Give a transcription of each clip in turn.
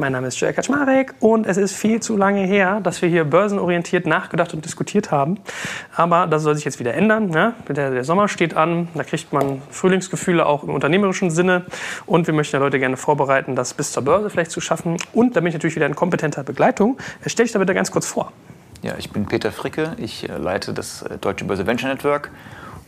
Mein Name ist Jörg Kaczmarek und es ist viel zu lange her, dass wir hier börsenorientiert nachgedacht und diskutiert haben. Aber das soll sich jetzt wieder ändern. Ne? Der, der, Sommer steht an, da kriegt man Frühlingsgefühle auch im unternehmerischen Sinne. Und wir möchten ja Leute gerne vorbereiten, das bis zur Börse vielleicht zu schaffen. Und da bin ich natürlich wieder in kompetenter Begleitung. Stell dich da bitte ganz kurz vor. Ja, ich bin Peter Fricke, ich äh, leite das äh, Deutsche Börse Venture Network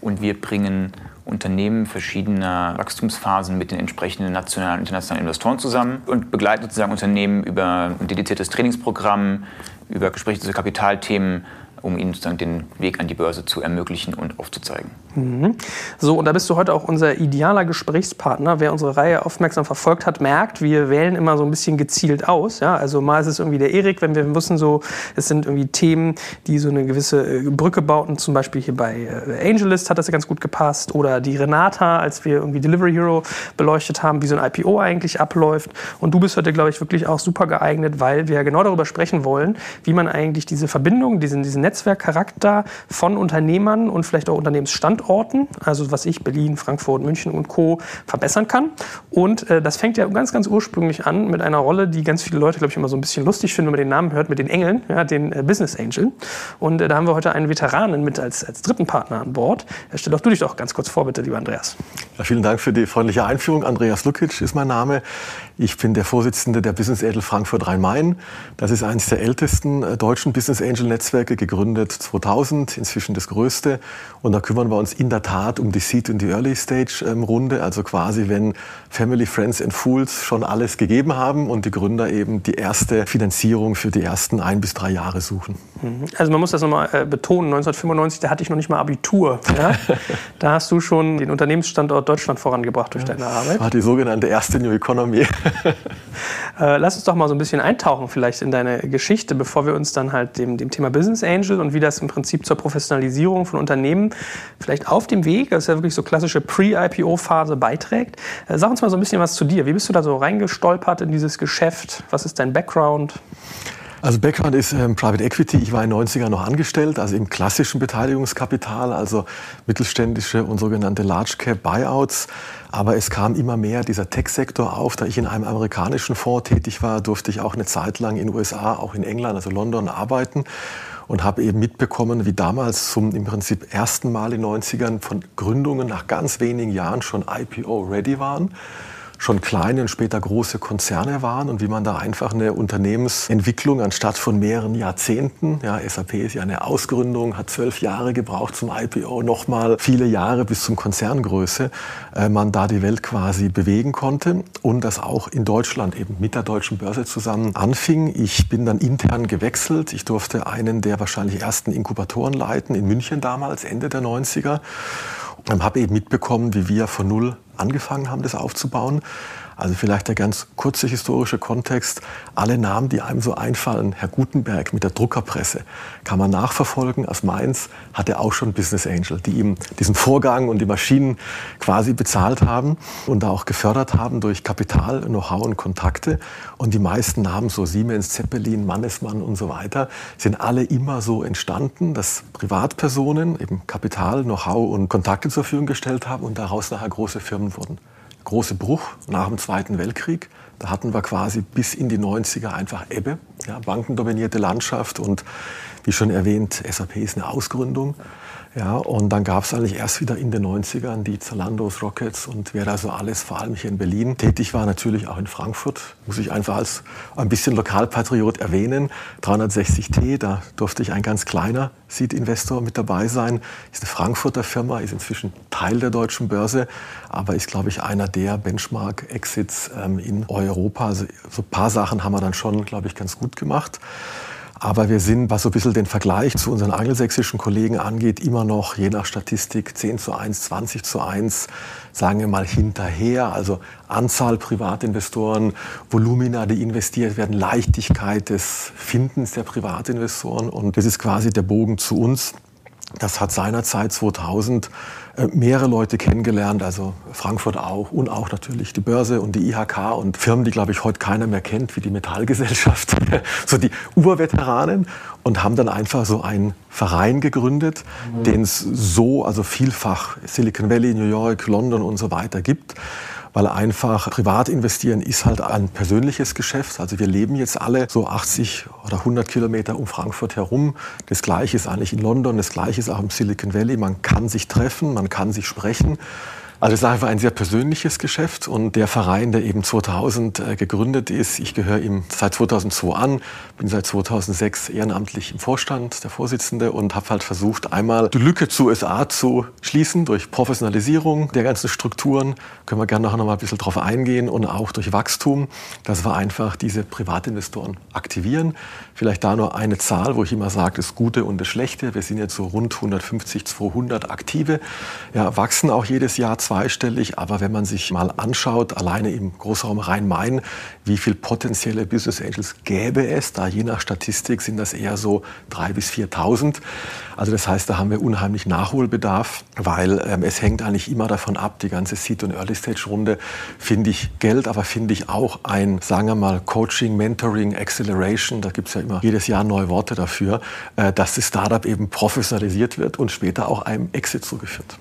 und wir bringen Unternehmen verschiedener Wachstumsphasen mit den entsprechenden nationalen und internationalen Investoren zusammen und begleiten sozusagen Unternehmen über ein dediziertes Trainingsprogramm, über Gespräche zu Kapitalthemen um ihnen sozusagen den Weg an die Börse zu ermöglichen und aufzuzeigen. Mhm. So, und da bist du heute auch unser idealer Gesprächspartner. Wer unsere Reihe aufmerksam verfolgt hat, merkt, wir wählen immer so ein bisschen gezielt aus. Ja? Also mal ist es irgendwie der Erik, wenn wir wissen, so, es sind irgendwie Themen, die so eine gewisse äh, Brücke bauten. Zum Beispiel hier bei äh, Angelist hat das ja ganz gut gepasst. Oder die Renata, als wir irgendwie Delivery Hero beleuchtet haben, wie so ein IPO eigentlich abläuft. Und du bist heute, glaube ich, wirklich auch super geeignet, weil wir ja genau darüber sprechen wollen, wie man eigentlich diese Verbindung, diesen, diesen Netzwerkcharakter von Unternehmern und vielleicht auch Unternehmensstandorten, also was ich, Berlin, Frankfurt, München und Co. verbessern kann. Und äh, das fängt ja ganz, ganz ursprünglich an mit einer Rolle, die ganz viele Leute, glaube ich, immer so ein bisschen lustig finden, wenn man den Namen hört, mit den Engeln, ja, den äh, Business Angel. Und äh, da haben wir heute einen Veteranen mit als, als dritten Partner an Bord. Äh, stell doch du dich doch ganz kurz vor, bitte, lieber Andreas. Ja, vielen Dank für die freundliche Einführung. Andreas Lukic ist mein Name. Ich bin der Vorsitzende der Business Angel Frankfurt Rhein-Main. Das ist eines der ältesten äh, deutschen Business Angel Netzwerke, gegründet 2000, inzwischen das größte. Und da kümmern wir uns in der Tat um die Seed- und die Early-Stage-Runde, ähm, also quasi wenn Family, Friends and Fools schon alles gegeben haben und die Gründer eben die erste Finanzierung für die ersten ein bis drei Jahre suchen. Mhm. Also man muss das nochmal äh, betonen, 1995, da hatte ich noch nicht mal Abitur. Ja? da hast du schon den Unternehmensstandort Deutschland vorangebracht durch deine Arbeit. War die sogenannte erste New Economy. Äh, lass uns doch mal so ein bisschen eintauchen vielleicht in deine Geschichte, bevor wir uns dann halt dem, dem Thema Business Angel und wie das im Prinzip zur Professionalisierung von Unternehmen vielleicht auf dem Weg, das ist ja wirklich so klassische Pre-IPO-Phase beiträgt. Äh, sag uns mal so ein bisschen was zu dir. Wie bist du da so reingestolpert in dieses Geschäft? Was ist dein Background? Also Background ist ähm, Private Equity. Ich war in den 90ern noch angestellt, also im klassischen Beteiligungskapital, also mittelständische und sogenannte Large Cap Buyouts. Aber es kam immer mehr dieser Tech-Sektor auf. Da ich in einem amerikanischen Fonds tätig war, durfte ich auch eine Zeit lang in den USA, auch in England, also London, arbeiten und habe eben mitbekommen, wie damals zum im Prinzip ersten Mal in den 90ern von Gründungen nach ganz wenigen Jahren schon IPO-ready waren schon kleine und später große Konzerne waren und wie man da einfach eine Unternehmensentwicklung anstatt von mehreren Jahrzehnten, ja, SAP ist ja eine Ausgründung, hat zwölf Jahre gebraucht zum IPO, nochmal viele Jahre bis zum Konzerngröße, äh, man da die Welt quasi bewegen konnte und das auch in Deutschland eben mit der deutschen Börse zusammen anfing. Ich bin dann intern gewechselt. Ich durfte einen der wahrscheinlich ersten Inkubatoren leiten in München damals, Ende der 90er und habe eben mitbekommen, wie wir von null angefangen haben, das aufzubauen. Also vielleicht der ganz kurze historische Kontext. Alle Namen, die einem so einfallen, Herr Gutenberg mit der Druckerpresse, kann man nachverfolgen. Aus Mainz hat er auch schon Business Angel, die ihm diesen Vorgang und die Maschinen quasi bezahlt haben und da auch gefördert haben durch Kapital, Know-how und Kontakte. Und die meisten Namen, so Siemens, Zeppelin, Mannesmann und so weiter, sind alle immer so entstanden, dass Privatpersonen eben Kapital, Know-how und Kontakte zur Verfügung gestellt haben und daraus nachher große Firmen wurden große Bruch nach dem Zweiten Weltkrieg. Da hatten wir quasi bis in die 90er einfach Ebbe, ja, bankendominierte Landschaft und wie schon erwähnt, SAP ist eine Ausgründung. Ja, und dann gab es eigentlich erst wieder in den 90ern die Zalandos, Rockets und wer da so alles, vor allem hier in Berlin, tätig war, natürlich auch in Frankfurt. Muss ich einfach als ein bisschen Lokalpatriot erwähnen. 360T, da durfte ich ein ganz kleiner Seed-Investor mit dabei sein. Ist eine Frankfurter Firma, ist inzwischen Teil der deutschen Börse, aber ist, glaube ich, einer der Benchmark-Exits ähm, in Europa. Also so ein paar Sachen haben wir dann schon, glaube ich, ganz gut gemacht. Aber wir sind, was so ein bisschen den Vergleich zu unseren angelsächsischen Kollegen angeht, immer noch je nach Statistik 10 zu 1, 20 zu 1, sagen wir mal hinterher. Also Anzahl Privatinvestoren, Volumina, die investiert werden, Leichtigkeit des Findens der Privatinvestoren. Und das ist quasi der Bogen zu uns. Das hat seinerzeit 2000 äh, mehrere Leute kennengelernt, also Frankfurt auch und auch natürlich die Börse und die IHK und Firmen, die, glaube ich, heute keiner mehr kennt, wie die Metallgesellschaft, so die Urveteranen und haben dann einfach so einen Verein gegründet, mhm. den es so, also vielfach Silicon Valley, New York, London und so weiter gibt weil einfach privat investieren ist halt ein persönliches Geschäft. Also wir leben jetzt alle so 80 oder 100 Kilometer um Frankfurt herum. Das Gleiche ist eigentlich in London, das Gleiche ist auch im Silicon Valley. Man kann sich treffen, man kann sich sprechen. Also es ist einfach ein sehr persönliches Geschäft und der Verein, der eben 2000 äh, gegründet ist, ich gehöre ihm seit 2002 an, bin seit 2006 ehrenamtlich im Vorstand, der Vorsitzende und habe halt versucht, einmal die Lücke zu USA zu schließen durch Professionalisierung der ganzen Strukturen, können wir gerne nachher noch mal ein bisschen drauf eingehen und auch durch Wachstum, dass wir einfach diese Privatinvestoren aktivieren. Vielleicht da nur eine Zahl, wo ich immer sage, das Gute und das Schlechte. Wir sind jetzt so rund 150, 200 Aktive, ja, wachsen auch jedes Jahr zweistellig. Aber wenn man sich mal anschaut, alleine im Großraum Rhein-Main, wie viele potenzielle Business Angels gäbe es, da je nach Statistik sind das eher so 3.000 bis 4.000. Also das heißt, da haben wir unheimlich Nachholbedarf, weil ähm, es hängt eigentlich immer davon ab, die ganze Seed- und Early-Stage-Runde finde ich Geld, aber finde ich auch ein, sagen wir mal, Coaching, Mentoring, Acceleration, da gibt es ja immer jedes Jahr neue Worte dafür, äh, dass das Startup eben professionalisiert wird und später auch einem Exit zugeführt.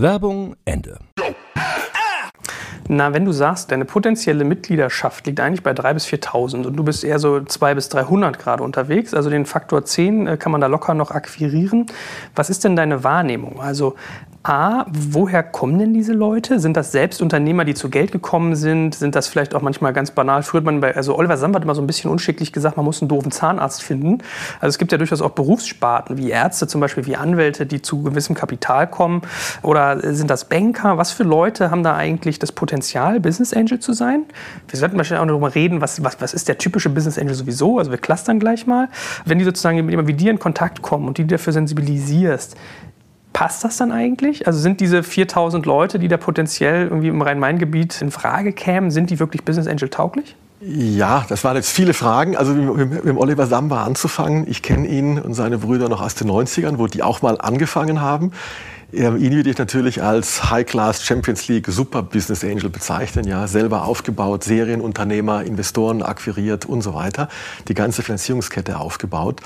Werbung Ende. Na, wenn du sagst, deine potenzielle Mitgliedschaft liegt eigentlich bei 3.000 bis 4.000 und du bist eher so 200 bis 300 gerade unterwegs, also den Faktor 10 äh, kann man da locker noch akquirieren. Was ist denn deine Wahrnehmung? Also A, woher kommen denn diese Leute? Sind das selbst Unternehmer, die zu Geld gekommen sind? Sind das vielleicht auch manchmal ganz banal? Früher hat man bei, also Oliver Samba hat immer so ein bisschen unschicklich gesagt, man muss einen doofen Zahnarzt finden. Also es gibt ja durchaus auch Berufssparten, wie Ärzte zum Beispiel, wie Anwälte, die zu gewissem Kapital kommen. Oder sind das Banker? Was für Leute haben da eigentlich das Potenzial, Business Angel zu sein? Wir sollten wahrscheinlich auch darüber reden, was, was, was ist der typische Business Angel sowieso? Also wir clustern gleich mal. Wenn die sozusagen mit jemandem wie dir in Kontakt kommen und die dafür sensibilisierst, Passt das dann eigentlich? Also sind diese 4000 Leute, die da potenziell irgendwie im Rhein-Main-Gebiet in Frage kämen, sind die wirklich Business Angel tauglich? Ja, das waren jetzt viele Fragen. Also mit, Oliver Samba anzufangen. Ich kenne ihn und seine Brüder noch aus den 90ern, wo die auch mal angefangen haben. Ihn würde ich natürlich als High-Class Champions League Super Business Angel bezeichnen. Ja, selber aufgebaut, Serienunternehmer, Investoren akquiriert und so weiter. Die ganze Finanzierungskette aufgebaut.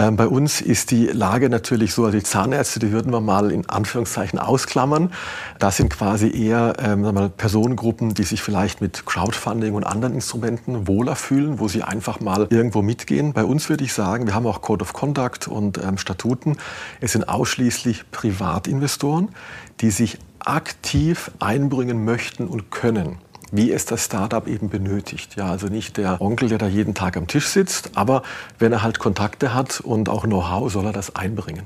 Ähm, bei uns ist die Lage natürlich so, also die Zahnärzte, die würden wir mal in Anführungszeichen ausklammern. Das sind quasi eher ähm, mal, Personengruppen, die sich vielleicht mit Crowdfunding und anderen Instrumenten wohler fühlen, wo sie einfach mal irgendwo mitgehen. Bei uns würde ich sagen, wir haben auch Code of Conduct und ähm, Statuten. Es sind ausschließlich Privatinvestoren, die sich aktiv einbringen möchten und können wie es das Startup eben benötigt. Ja, also nicht der Onkel, der da jeden Tag am Tisch sitzt, aber wenn er halt Kontakte hat und auch Know-how, soll er das einbringen.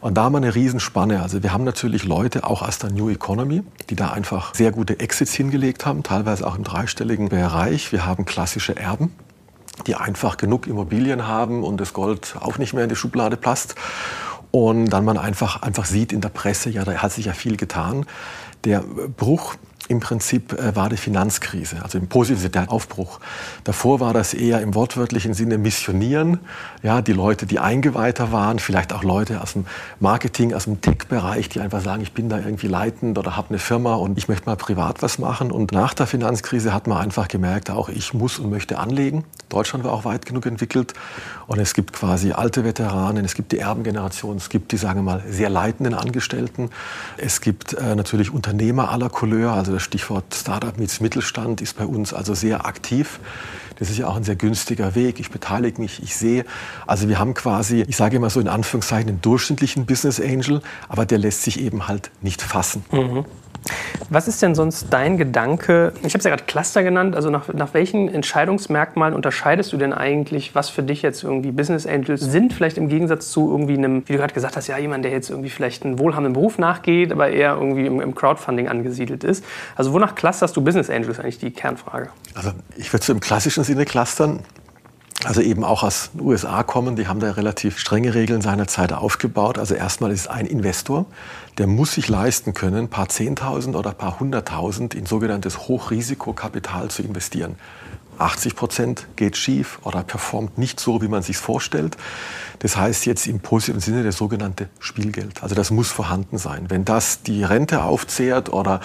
Und da haben wir eine Riesenspanne. Also wir haben natürlich Leute auch aus der New Economy, die da einfach sehr gute Exits hingelegt haben, teilweise auch im dreistelligen Bereich. Wir haben klassische Erben, die einfach genug Immobilien haben und das Gold auch nicht mehr in die Schublade passt. Und dann man einfach, einfach sieht in der Presse, ja, da hat sich ja viel getan. Der Bruch im Prinzip äh, war die Finanzkrise, also im positiven der Aufbruch. Davor war das eher im wortwörtlichen Sinne missionieren. Ja, die Leute, die eingeweihter waren, vielleicht auch Leute aus dem Marketing, aus dem Tech-Bereich, die einfach sagen, ich bin da irgendwie leitend oder habe eine Firma und ich möchte mal privat was machen. Und nach der Finanzkrise hat man einfach gemerkt, auch ich muss und möchte anlegen. Deutschland war auch weit genug entwickelt. Und es gibt quasi alte Veteranen, es gibt die Erbengeneration, es gibt die, sagen wir mal, sehr leitenden Angestellten. Es gibt äh, natürlich Unternehmer aller Couleur, also das Stichwort Startup mit Mittelstand ist bei uns also sehr aktiv. Das ist ja auch ein sehr günstiger Weg. Ich beteilige mich, ich sehe. Also wir haben quasi, ich sage immer so in Anführungszeichen, einen durchschnittlichen Business Angel, aber der lässt sich eben halt nicht fassen. Mhm. Was ist denn sonst dein Gedanke? Ich habe es ja gerade Cluster genannt. Also nach, nach welchen Entscheidungsmerkmalen unterscheidest du denn eigentlich, was für dich jetzt irgendwie Business Angels sind? Vielleicht im Gegensatz zu irgendwie einem, wie du gerade gesagt hast, ja jemand, der jetzt irgendwie vielleicht einen wohlhabenden Beruf nachgeht, aber eher irgendwie im, im Crowdfunding angesiedelt ist. Also wonach clusterst du Business Angels? Eigentlich die Kernfrage. Also ich würde so im klassischen Sinne clustern also eben auch aus den USA kommen, die haben da relativ strenge Regeln seinerzeit aufgebaut. Also erstmal ist ein Investor, der muss sich leisten können, ein paar Zehntausend oder ein paar Hunderttausend in sogenanntes Hochrisikokapital zu investieren. 80 Prozent geht schief oder performt nicht so, wie man sich vorstellt. Das heißt jetzt im positiven Sinne das sogenannte Spielgeld. Also das muss vorhanden sein. Wenn das die Rente aufzehrt oder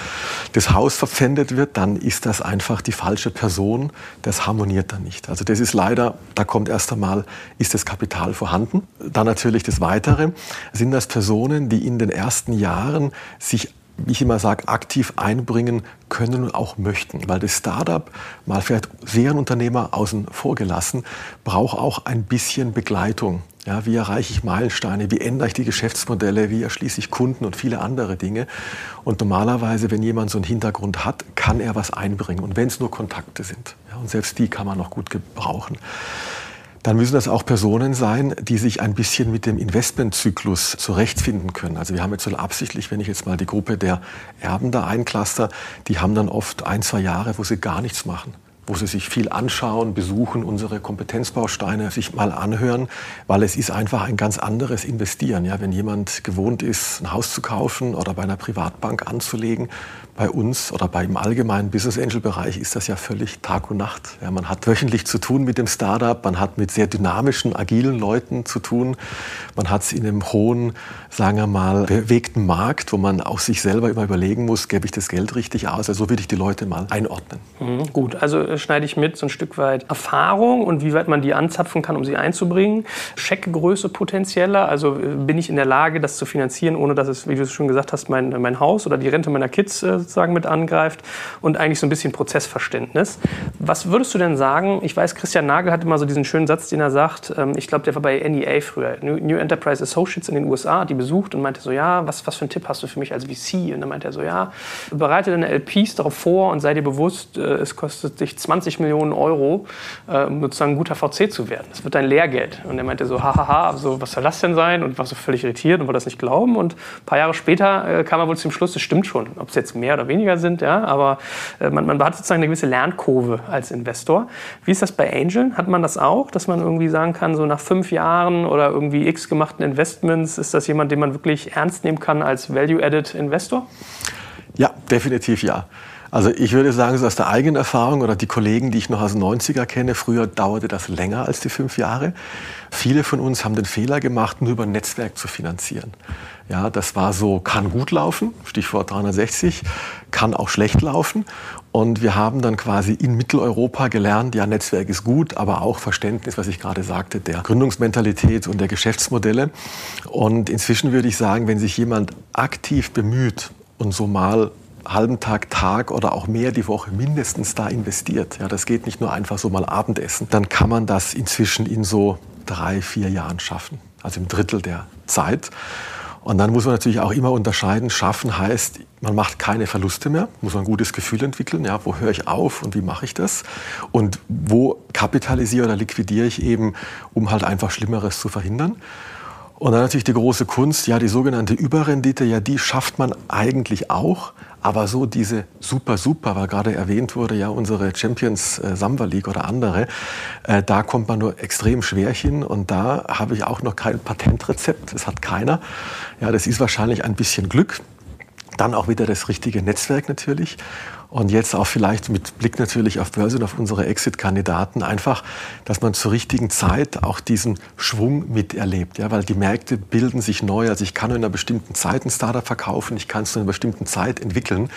das Haus verpfändet wird, dann ist das einfach die falsche Person. Das harmoniert dann nicht. Also das ist leider, da kommt erst einmal, ist das Kapital vorhanden. Dann natürlich das Weitere. Sind das Personen, die in den ersten Jahren sich wie ich immer sage, aktiv einbringen können und auch möchten. Weil das Startup, mal vielleicht Serienunternehmer außen vor gelassen, braucht auch ein bisschen Begleitung. Ja, wie erreiche ich Meilensteine? Wie ändere ich die Geschäftsmodelle? Wie erschließe ich Kunden und viele andere Dinge? Und normalerweise, wenn jemand so einen Hintergrund hat, kann er was einbringen. Und wenn es nur Kontakte sind. Ja, und selbst die kann man noch gut gebrauchen dann müssen das auch Personen sein, die sich ein bisschen mit dem Investmentzyklus zurechtfinden können. Also wir haben jetzt so absichtlich, wenn ich jetzt mal die Gruppe der Erben da eincluster, die haben dann oft ein, zwei Jahre, wo sie gar nichts machen wo sie sich viel anschauen, besuchen, unsere Kompetenzbausteine sich mal anhören, weil es ist einfach ein ganz anderes Investieren. Ja, wenn jemand gewohnt ist, ein Haus zu kaufen oder bei einer Privatbank anzulegen, bei uns oder beim allgemeinen Business Angel Bereich ist das ja völlig Tag und Nacht. Ja, man hat wöchentlich zu tun mit dem Startup, man hat mit sehr dynamischen, agilen Leuten zu tun, man hat es in einem hohen, sagen wir mal, bewegten Markt, wo man auch sich selber immer überlegen muss, gebe ich das Geld richtig aus? Also so würde ich die Leute mal einordnen. Mhm, gut, also schneide ich mit so ein Stück weit Erfahrung und wie weit man die anzapfen kann, um sie einzubringen. Scheckgröße potenzieller, also äh, bin ich in der Lage, das zu finanzieren, ohne dass es, wie du es schon gesagt hast, mein, mein Haus oder die Rente meiner Kids äh, sozusagen mit angreift und eigentlich so ein bisschen Prozessverständnis. Was würdest du denn sagen? Ich weiß, Christian Nagel hat immer so diesen schönen Satz, den er sagt, ähm, ich glaube, der war bei NEA früher, New Enterprise Associates in den USA, die besucht und meinte so, ja, was, was für einen Tipp hast du für mich als VC? Und dann meinte er so, ja, bereite deine LPs darauf vor und sei dir bewusst, äh, es kostet dich 20 Millionen Euro, äh, um sozusagen ein guter VC zu werden. Das wird dein Lehrgeld. Und er meinte so, hahaha, so, was soll das denn sein? Und war so völlig irritiert und wollte das nicht glauben. Und ein paar Jahre später äh, kam er wohl zum Schluss, das stimmt schon. Ob es jetzt mehr oder weniger sind, ja, aber äh, man, man hat sozusagen eine gewisse Lernkurve als Investor. Wie ist das bei Angel? Hat man das auch, dass man irgendwie sagen kann, so nach fünf Jahren oder irgendwie x gemachten Investments, ist das jemand, den man wirklich ernst nehmen kann als Value-Added Investor? Ja, definitiv ja. Also ich würde sagen, so aus der eigenen Erfahrung oder die Kollegen, die ich noch aus den 90er kenne, früher dauerte das länger als die fünf Jahre. Viele von uns haben den Fehler gemacht, nur über ein Netzwerk zu finanzieren. Ja, das war so, kann gut laufen, Stichwort 360, kann auch schlecht laufen. Und wir haben dann quasi in Mitteleuropa gelernt, ja, Netzwerk ist gut, aber auch Verständnis, was ich gerade sagte, der Gründungsmentalität und der Geschäftsmodelle. Und inzwischen würde ich sagen, wenn sich jemand aktiv bemüht und so mal halben Tag, Tag oder auch mehr die Woche mindestens da investiert. Ja, das geht nicht nur einfach so mal Abendessen. Dann kann man das inzwischen in so drei, vier Jahren schaffen. Also im Drittel der Zeit. Und dann muss man natürlich auch immer unterscheiden. Schaffen heißt, man macht keine Verluste mehr, muss man ein gutes Gefühl entwickeln. Ja, wo höre ich auf und wie mache ich das? Und wo kapitalisiere oder liquidiere ich eben, um halt einfach Schlimmeres zu verhindern? Und dann natürlich die große Kunst, ja, die sogenannte Überrendite, ja, die schafft man eigentlich auch, aber so diese super, super, weil gerade erwähnt wurde, ja, unsere Champions äh, Samba League oder andere, äh, da kommt man nur extrem schwer hin und da habe ich auch noch kein Patentrezept. Das hat keiner. Ja, das ist wahrscheinlich ein bisschen Glück. Dann auch wieder das richtige Netzwerk natürlich. Und jetzt auch vielleicht mit Blick natürlich auf Börse und auf unsere Exit-Kandidaten einfach, dass man zur richtigen Zeit auch diesen Schwung miterlebt. Ja, weil die Märkte bilden sich neu. Also ich kann in einer bestimmten Zeit ein Startup verkaufen, ich kann es zu einer bestimmten Zeit entwickeln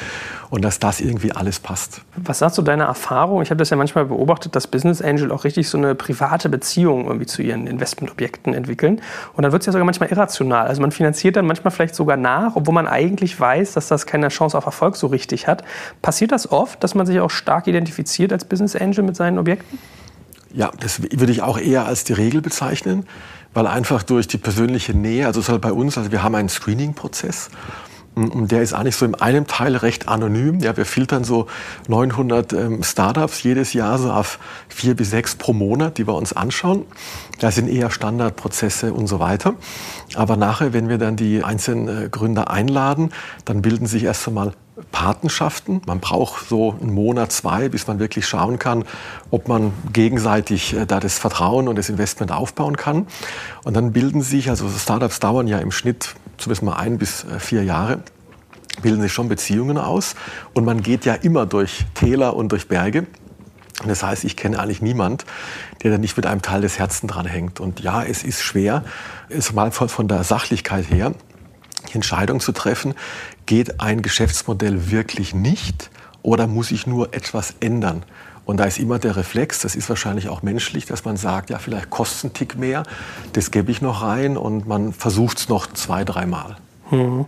und dass das irgendwie alles passt. Was sagst du deiner Erfahrung? Ich habe das ja manchmal beobachtet, dass Business Angel auch richtig so eine private Beziehung irgendwie zu ihren Investmentobjekten entwickeln. Und dann wird es ja sogar manchmal irrational. Also man finanziert dann manchmal vielleicht sogar nach, obwohl man eigentlich weiß, dass das keine Chance auf Erfolg so richtig hat. Passiert Passiert das oft, dass man sich auch stark identifiziert als Business Angel mit seinen Objekten? Ja, das würde ich auch eher als die Regel bezeichnen, weil einfach durch die persönliche Nähe, also es halt bei uns, also wir haben einen Screening-Prozess und der ist eigentlich so in einem Teil recht anonym. Ja, wir filtern so 900 ähm, Startups jedes Jahr so auf vier bis sechs pro Monat, die wir uns anschauen. Das sind eher Standardprozesse und so weiter. Aber nachher, wenn wir dann die einzelnen äh, Gründer einladen, dann bilden sich erst einmal Patenschaften. Man braucht so einen Monat, zwei, bis man wirklich schauen kann, ob man gegenseitig äh, da das Vertrauen und das Investment aufbauen kann. Und dann bilden sich, also Startups dauern ja im Schnitt zumindest mal ein bis äh, vier Jahre, bilden sich schon Beziehungen aus. Und man geht ja immer durch Täler und durch Berge. Das heißt, ich kenne eigentlich niemand, der da nicht mit einem Teil des Herzens dran hängt. Und ja, es ist schwer, ist mal von der Sachlichkeit her, Entscheidung zu treffen, geht ein Geschäftsmodell wirklich nicht oder muss ich nur etwas ändern? Und da ist immer der Reflex, das ist wahrscheinlich auch menschlich, dass man sagt, ja, vielleicht kostet ein Tick mehr, das gebe ich noch rein und man versucht es noch zwei, dreimal. Mhm.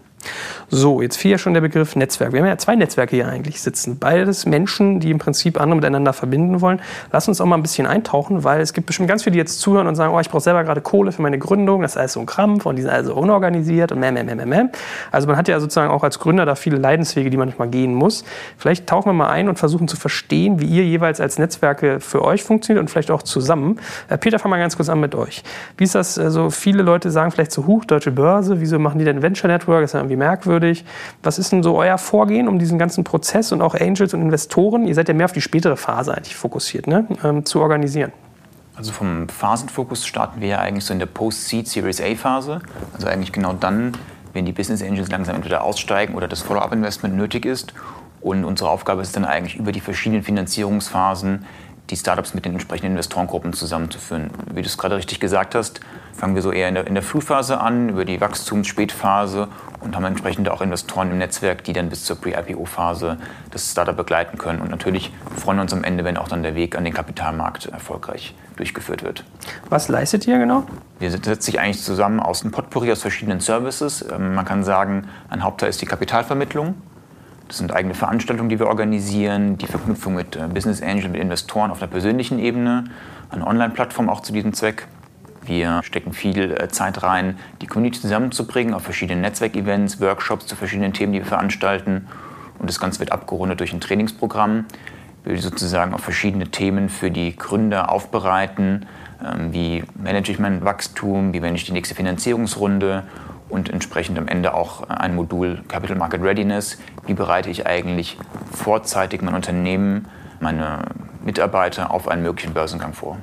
So, jetzt fiel ja schon der Begriff Netzwerk. Wir haben ja zwei Netzwerke hier eigentlich sitzen. Beides Menschen, die im Prinzip andere miteinander verbinden wollen. Lass uns auch mal ein bisschen eintauchen, weil es gibt bestimmt ganz viele, die jetzt zuhören und sagen, oh, ich brauche selber gerade Kohle für meine Gründung. Das ist alles so ein Krampf und die sind also unorganisiert und meh, meh, meh, meh, meh. Also man hat ja sozusagen auch als Gründer da viele Leidenswege, die man manchmal gehen muss. Vielleicht tauchen wir mal ein und versuchen zu verstehen, wie ihr jeweils als Netzwerke für euch funktioniert und vielleicht auch zusammen. Äh, Peter, fang mal ganz kurz an mit euch. Wie ist das? Also viele Leute sagen vielleicht so, huch, deutsche Börse, wieso machen die denn Venture Network? Das ist ja irgendwie merkwürdig. Was ist denn so euer Vorgehen, um diesen ganzen Prozess und auch Angels und Investoren, ihr seid ja mehr auf die spätere Phase eigentlich fokussiert, ne, ähm, zu organisieren? Also vom Phasenfokus starten wir ja eigentlich so in der Post-Seed Series A Phase. Also eigentlich genau dann, wenn die Business Angels langsam entweder aussteigen oder das Follow-up-Investment nötig ist. Und unsere Aufgabe ist dann eigentlich über die verschiedenen Finanzierungsphasen die Startups mit den entsprechenden Investorengruppen zusammenzuführen. Wie du es gerade richtig gesagt hast, fangen wir so eher in der, in der Frühphase an, über die Wachstums-Spätphase und haben entsprechend auch Investoren im Netzwerk, die dann bis zur Pre-IPO-Phase das Startup begleiten können. Und natürlich freuen wir uns am Ende, wenn auch dann der Weg an den Kapitalmarkt erfolgreich durchgeführt wird. Was leistet ihr genau? Wir setzen sich eigentlich zusammen aus einem Potpourri aus verschiedenen Services. Ähm, man kann sagen, ein Hauptteil ist die Kapitalvermittlung. Das sind eigene Veranstaltungen, die wir organisieren, die Verknüpfung mit äh, Business Angel, mit Investoren auf einer persönlichen Ebene, eine Online-Plattform auch zu diesem Zweck. Wir stecken viel äh, Zeit rein, die Community zusammenzubringen auf verschiedenen Netzwerkevents, Workshops zu verschiedenen Themen, die wir veranstalten. Und das Ganze wird abgerundet durch ein Trainingsprogramm, wir sozusagen auf verschiedene Themen für die Gründer aufbereiten. Ähm, wie manage ich mein Wachstum, wie manage ich die nächste Finanzierungsrunde und entsprechend am Ende auch ein Modul Capital Market Readiness. Wie bereite ich eigentlich vorzeitig mein Unternehmen, meine Mitarbeiter auf einen möglichen Börsengang vor?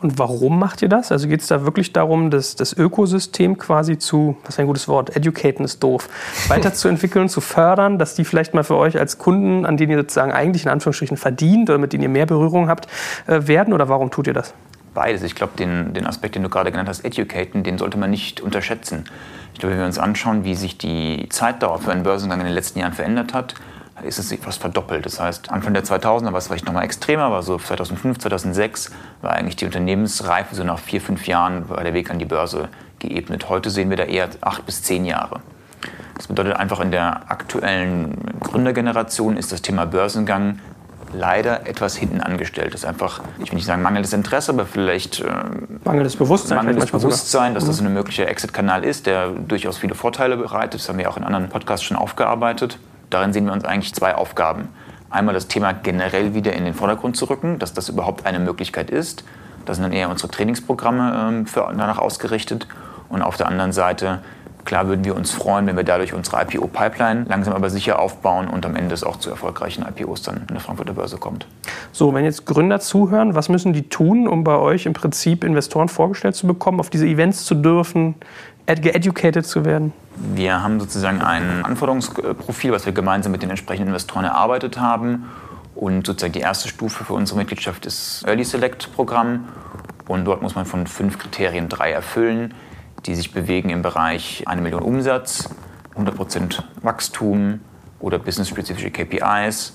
Und warum macht ihr das? Also geht es da wirklich darum, das, das Ökosystem quasi zu, was ist ein gutes Wort, educaten ist doof, weiterzuentwickeln, zu fördern, dass die vielleicht mal für euch als Kunden, an denen ihr sozusagen eigentlich in Anführungsstrichen verdient oder mit denen ihr mehr Berührung habt, äh, werden? Oder warum tut ihr das? Beides. Ich glaube, den, den Aspekt, den du gerade genannt hast, educaten, den sollte man nicht unterschätzen. Ich glaube, wenn wir uns anschauen, wie sich die Zeitdauer für einen Börsengang in den letzten Jahren verändert hat, ist es fast verdoppelt. Das heißt, Anfang der 2000er war es vielleicht noch mal extremer, aber so 2005, 2006 war eigentlich die Unternehmensreife so nach vier, fünf Jahren war der Weg an die Börse geebnet. Heute sehen wir da eher acht bis zehn Jahre. Das bedeutet einfach, in der aktuellen Gründergeneration ist das Thema Börsengang leider etwas hinten angestellt. Das ist einfach, ich will nicht sagen mangelndes Interesse, aber vielleicht äh, mangelndes Bewusstsein, mangelndes Bewusstsein dass das mhm. ein möglicher Exit-Kanal ist, der durchaus viele Vorteile bereitet. Das haben wir auch in anderen Podcasts schon aufgearbeitet. Darin sehen wir uns eigentlich zwei Aufgaben. Einmal das Thema generell wieder in den Vordergrund zu rücken, dass das überhaupt eine Möglichkeit ist. Das sind dann eher unsere Trainingsprogramme äh, für, danach ausgerichtet. Und auf der anderen Seite Klar würden wir uns freuen, wenn wir dadurch unsere IPO-Pipeline langsam aber sicher aufbauen und am Ende es auch zu erfolgreichen IPOs dann in der Frankfurter Börse kommt. So, wenn jetzt Gründer zuhören, was müssen die tun, um bei euch im Prinzip Investoren vorgestellt zu bekommen, auf diese Events zu dürfen, geeducated zu werden? Wir haben sozusagen ein Anforderungsprofil, was wir gemeinsam mit den entsprechenden Investoren erarbeitet haben. Und sozusagen die erste Stufe für unsere Mitgliedschaft ist Early Select Programm. Und dort muss man von fünf Kriterien drei erfüllen, die sich bewegen im Bereich eine Million Umsatz, 100% Wachstum oder business-spezifische KPIs,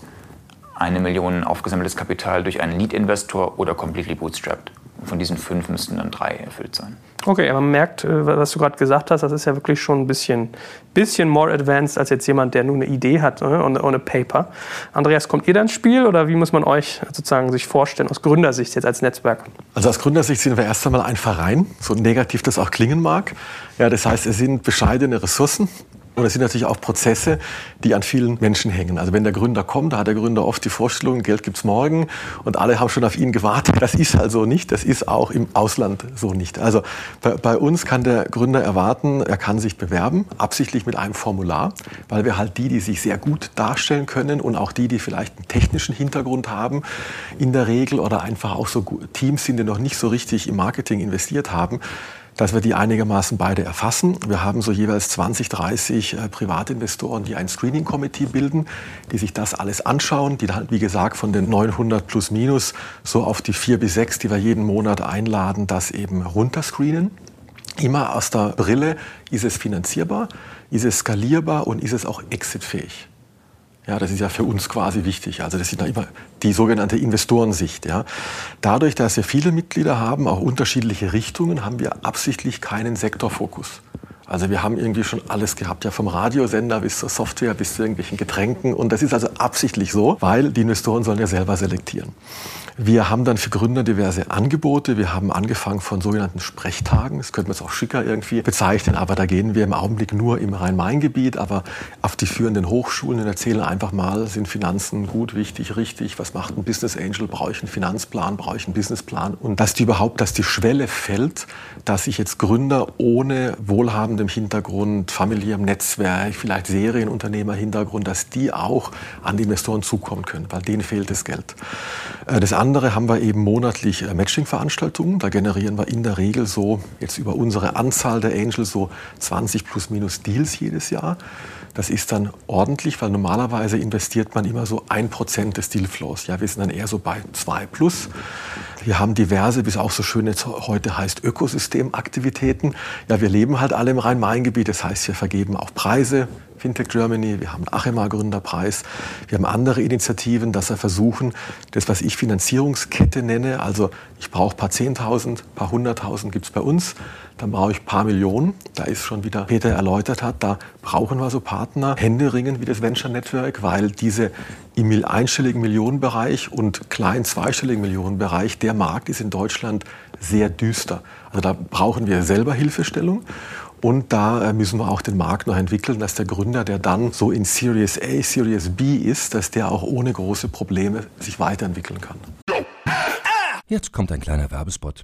eine Million aufgesammeltes Kapital durch einen Lead-Investor oder completely bootstrapped. Und von diesen fünf müssten dann drei erfüllt sein. Okay, aber man merkt, äh, was du gerade gesagt hast, das ist ja wirklich schon ein bisschen, bisschen more advanced als jetzt jemand, der nur eine Idee hat ne, ohne Paper. Andreas, kommt ihr da ins Spiel oder wie muss man euch sozusagen sich vorstellen aus Gründersicht jetzt als Netzwerk? Also aus Gründersicht sind wir erst einmal ein Verein, so negativ das auch klingen mag. Ja, das heißt, es sind bescheidene Ressourcen, und es sind natürlich auch Prozesse, die an vielen Menschen hängen. Also wenn der Gründer kommt, da hat der Gründer oft die Vorstellung, Geld gibt's morgen und alle haben schon auf ihn gewartet. Das ist also nicht, das ist auch im Ausland so nicht. Also bei, bei uns kann der Gründer erwarten, er kann sich bewerben, absichtlich mit einem Formular, weil wir halt die, die sich sehr gut darstellen können und auch die, die vielleicht einen technischen Hintergrund haben, in der Regel oder einfach auch so Teams sind, die noch nicht so richtig im Marketing investiert haben, dass wir die einigermaßen beide erfassen. Wir haben so jeweils 20, 30 äh, Privatinvestoren, die ein Screening-Committee bilden, die sich das alles anschauen, die dann, wie gesagt, von den 900 plus minus so auf die vier bis sechs, die wir jeden Monat einladen, das eben runterscreenen. Immer aus der Brille, ist es finanzierbar, ist es skalierbar und ist es auch exitfähig. Ja, das ist ja für uns quasi wichtig. Also das ist ja immer die sogenannte Investorensicht. Ja. Dadurch, dass wir viele Mitglieder haben, auch unterschiedliche Richtungen, haben wir absichtlich keinen Sektorfokus. Also wir haben irgendwie schon alles gehabt, ja vom Radiosender bis zur Software bis zu irgendwelchen Getränken. Und das ist also absichtlich so, weil die Investoren sollen ja selber selektieren. Wir haben dann für Gründer diverse Angebote. Wir haben angefangen von sogenannten Sprechtagen. Das könnte man jetzt auch schicker irgendwie bezeichnen, aber da gehen wir im Augenblick nur im Rhein-Main-Gebiet, aber auf die führenden Hochschulen und erzählen einfach mal, sind Finanzen gut, wichtig, richtig? Was macht ein Business Angel? Brauche ich einen Finanzplan? Brauche ich einen Businessplan? Und dass die überhaupt, dass die Schwelle fällt, dass ich jetzt Gründer ohne wohlhabendem Hintergrund, familiärem Netzwerk, vielleicht Serienunternehmer-Hintergrund, dass die auch an die Investoren zukommen können, weil denen fehlt das Geld. Äh, das andere haben wir eben monatlich äh, Matching-Veranstaltungen. Da generieren wir in der Regel so jetzt über unsere Anzahl der Angels so 20 plus minus Deals jedes Jahr. Das ist dann ordentlich, weil normalerweise investiert man immer so ein Prozent des Dealflows. Ja, wir sind dann eher so bei zwei plus. Wir haben diverse, wie es auch so schön jetzt heute heißt, Ökosystemaktivitäten. Ja, wir leben halt alle im Rhein-Main-Gebiet. Das heißt, wir vergeben auch Preise. Fintech Germany, wir haben Achema Gründerpreis, wir haben andere Initiativen, dass wir versuchen, das, was ich Finanzierungskette nenne, also ich brauche paar Zehntausend, ein paar Hunderttausend gibt es bei uns, dann brauche ich paar Millionen. Da ist schon wieder Peter erläutert hat, da brauchen wir so Partner, Händeringen wie das Venture Network, weil diese im einstelligen Millionenbereich und kleinen zweistelligen Millionenbereich, der Markt ist in Deutschland sehr düster. Also da brauchen wir selber Hilfestellung. Und da äh, müssen wir auch den Markt noch entwickeln, dass der Gründer, der dann so in Series A, Series B ist, dass der auch ohne große Probleme sich weiterentwickeln kann. Jetzt kommt ein kleiner Werbespot.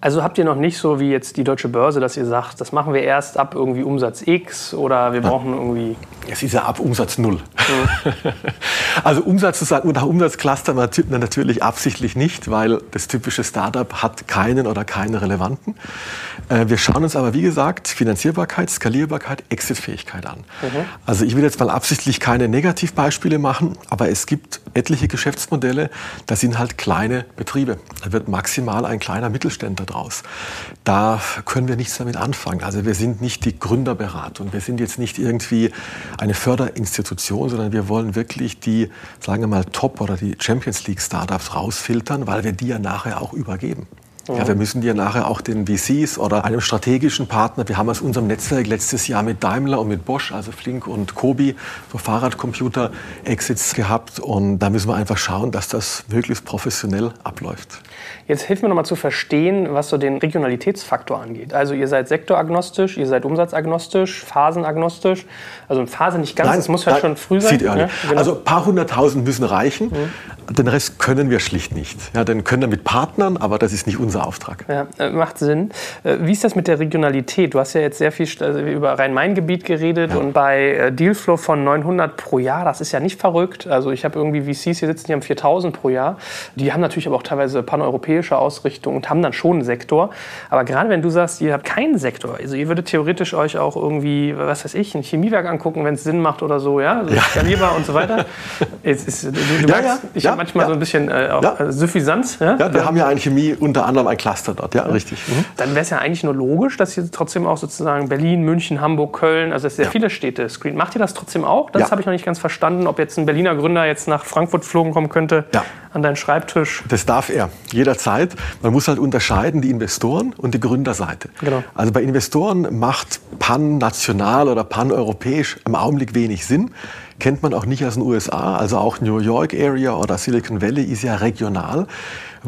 Also habt ihr noch nicht so wie jetzt die Deutsche Börse, dass ihr sagt, das machen wir erst ab irgendwie Umsatz X oder wir brauchen irgendwie. Es ist ja ab Umsatz Null. Mhm. also Umsatz zu sagen, nach Umsatzcluster natürlich absichtlich nicht, weil das typische Startup hat keinen oder keine relevanten. Äh, wir schauen uns aber, wie gesagt, Finanzierbarkeit, Skalierbarkeit, Exitfähigkeit an. Mhm. Also ich will jetzt mal absichtlich keine Negativbeispiele machen, aber es gibt etliche Geschäftsmodelle, das sind halt kleine Betriebe. Da wird maximal ein kleiner Mittelständler draus. Da können wir nichts damit anfangen. Also wir sind nicht die Gründerberatung. Wir sind jetzt nicht irgendwie eine Förderinstitution, sondern wir wollen wirklich die, sagen wir mal, Top- oder die Champions League-Startups rausfiltern, weil wir die ja nachher auch übergeben. Ja, wir müssen die ja nachher auch den VCs oder einem strategischen Partner, wir haben aus unserem Netzwerk letztes Jahr mit Daimler und mit Bosch, also Flink und Kobi, so Fahrradcomputer-Exits gehabt und da müssen wir einfach schauen, dass das möglichst professionell abläuft. Jetzt hilft mir noch mal zu verstehen, was so den Regionalitätsfaktor angeht. Also ihr seid sektoragnostisch, ihr seid umsatzagnostisch, phasenagnostisch. Also Phase nicht ganz, es muss ja halt schon früh sein. Ne? genau. Also ein paar hunderttausend müssen reichen. Mhm. Den Rest können wir schlicht nicht. Ja, den können wir mit Partnern, aber das ist nicht unser Auftrag. Ja, äh, macht Sinn. Äh, wie ist das mit der Regionalität? Du hast ja jetzt sehr viel also über Rhein-Main-Gebiet geredet ja. und bei äh, Dealflow von 900 pro Jahr, das ist ja nicht verrückt. Also ich habe irgendwie VCs hier sitzen, die haben 4000 pro Jahr. Die haben natürlich aber auch teilweise paneuropäische Ausrichtung und haben dann schon einen Sektor. Aber gerade wenn du sagst, ihr habt keinen Sektor, also ihr würdet theoretisch euch auch irgendwie, was weiß ich, ein Chemiewerk angucken, wenn es Sinn macht oder so, ja, also ja. skalierbar und so weiter. Jetzt ist, du, du ja, merkst, ja, ich habe manchmal so ein bisschen äh, auch ja. Suffisanz. Ja? wir haben ja eine Chemie unter anderem ein Cluster dort, ja, richtig. Mhm. Dann wäre es ja eigentlich nur logisch, dass ihr trotzdem auch sozusagen Berlin, München, Hamburg, Köln, also sehr viele Städte screen. Macht ihr das trotzdem auch? Das habe ich noch nicht ganz verstanden, ob jetzt ein Berliner Gründer jetzt nach Frankfurt geflogen kommen könnte an deinen Schreibtisch. Das darf er, jederzeit. Man muss halt unterscheiden die Investoren und die Gründerseite. Genau. Also bei Investoren macht pan-national oder pan-europäisch im Augenblick wenig Sinn. Kennt man auch nicht aus den USA, also auch New York Area oder Silicon Valley ist ja regional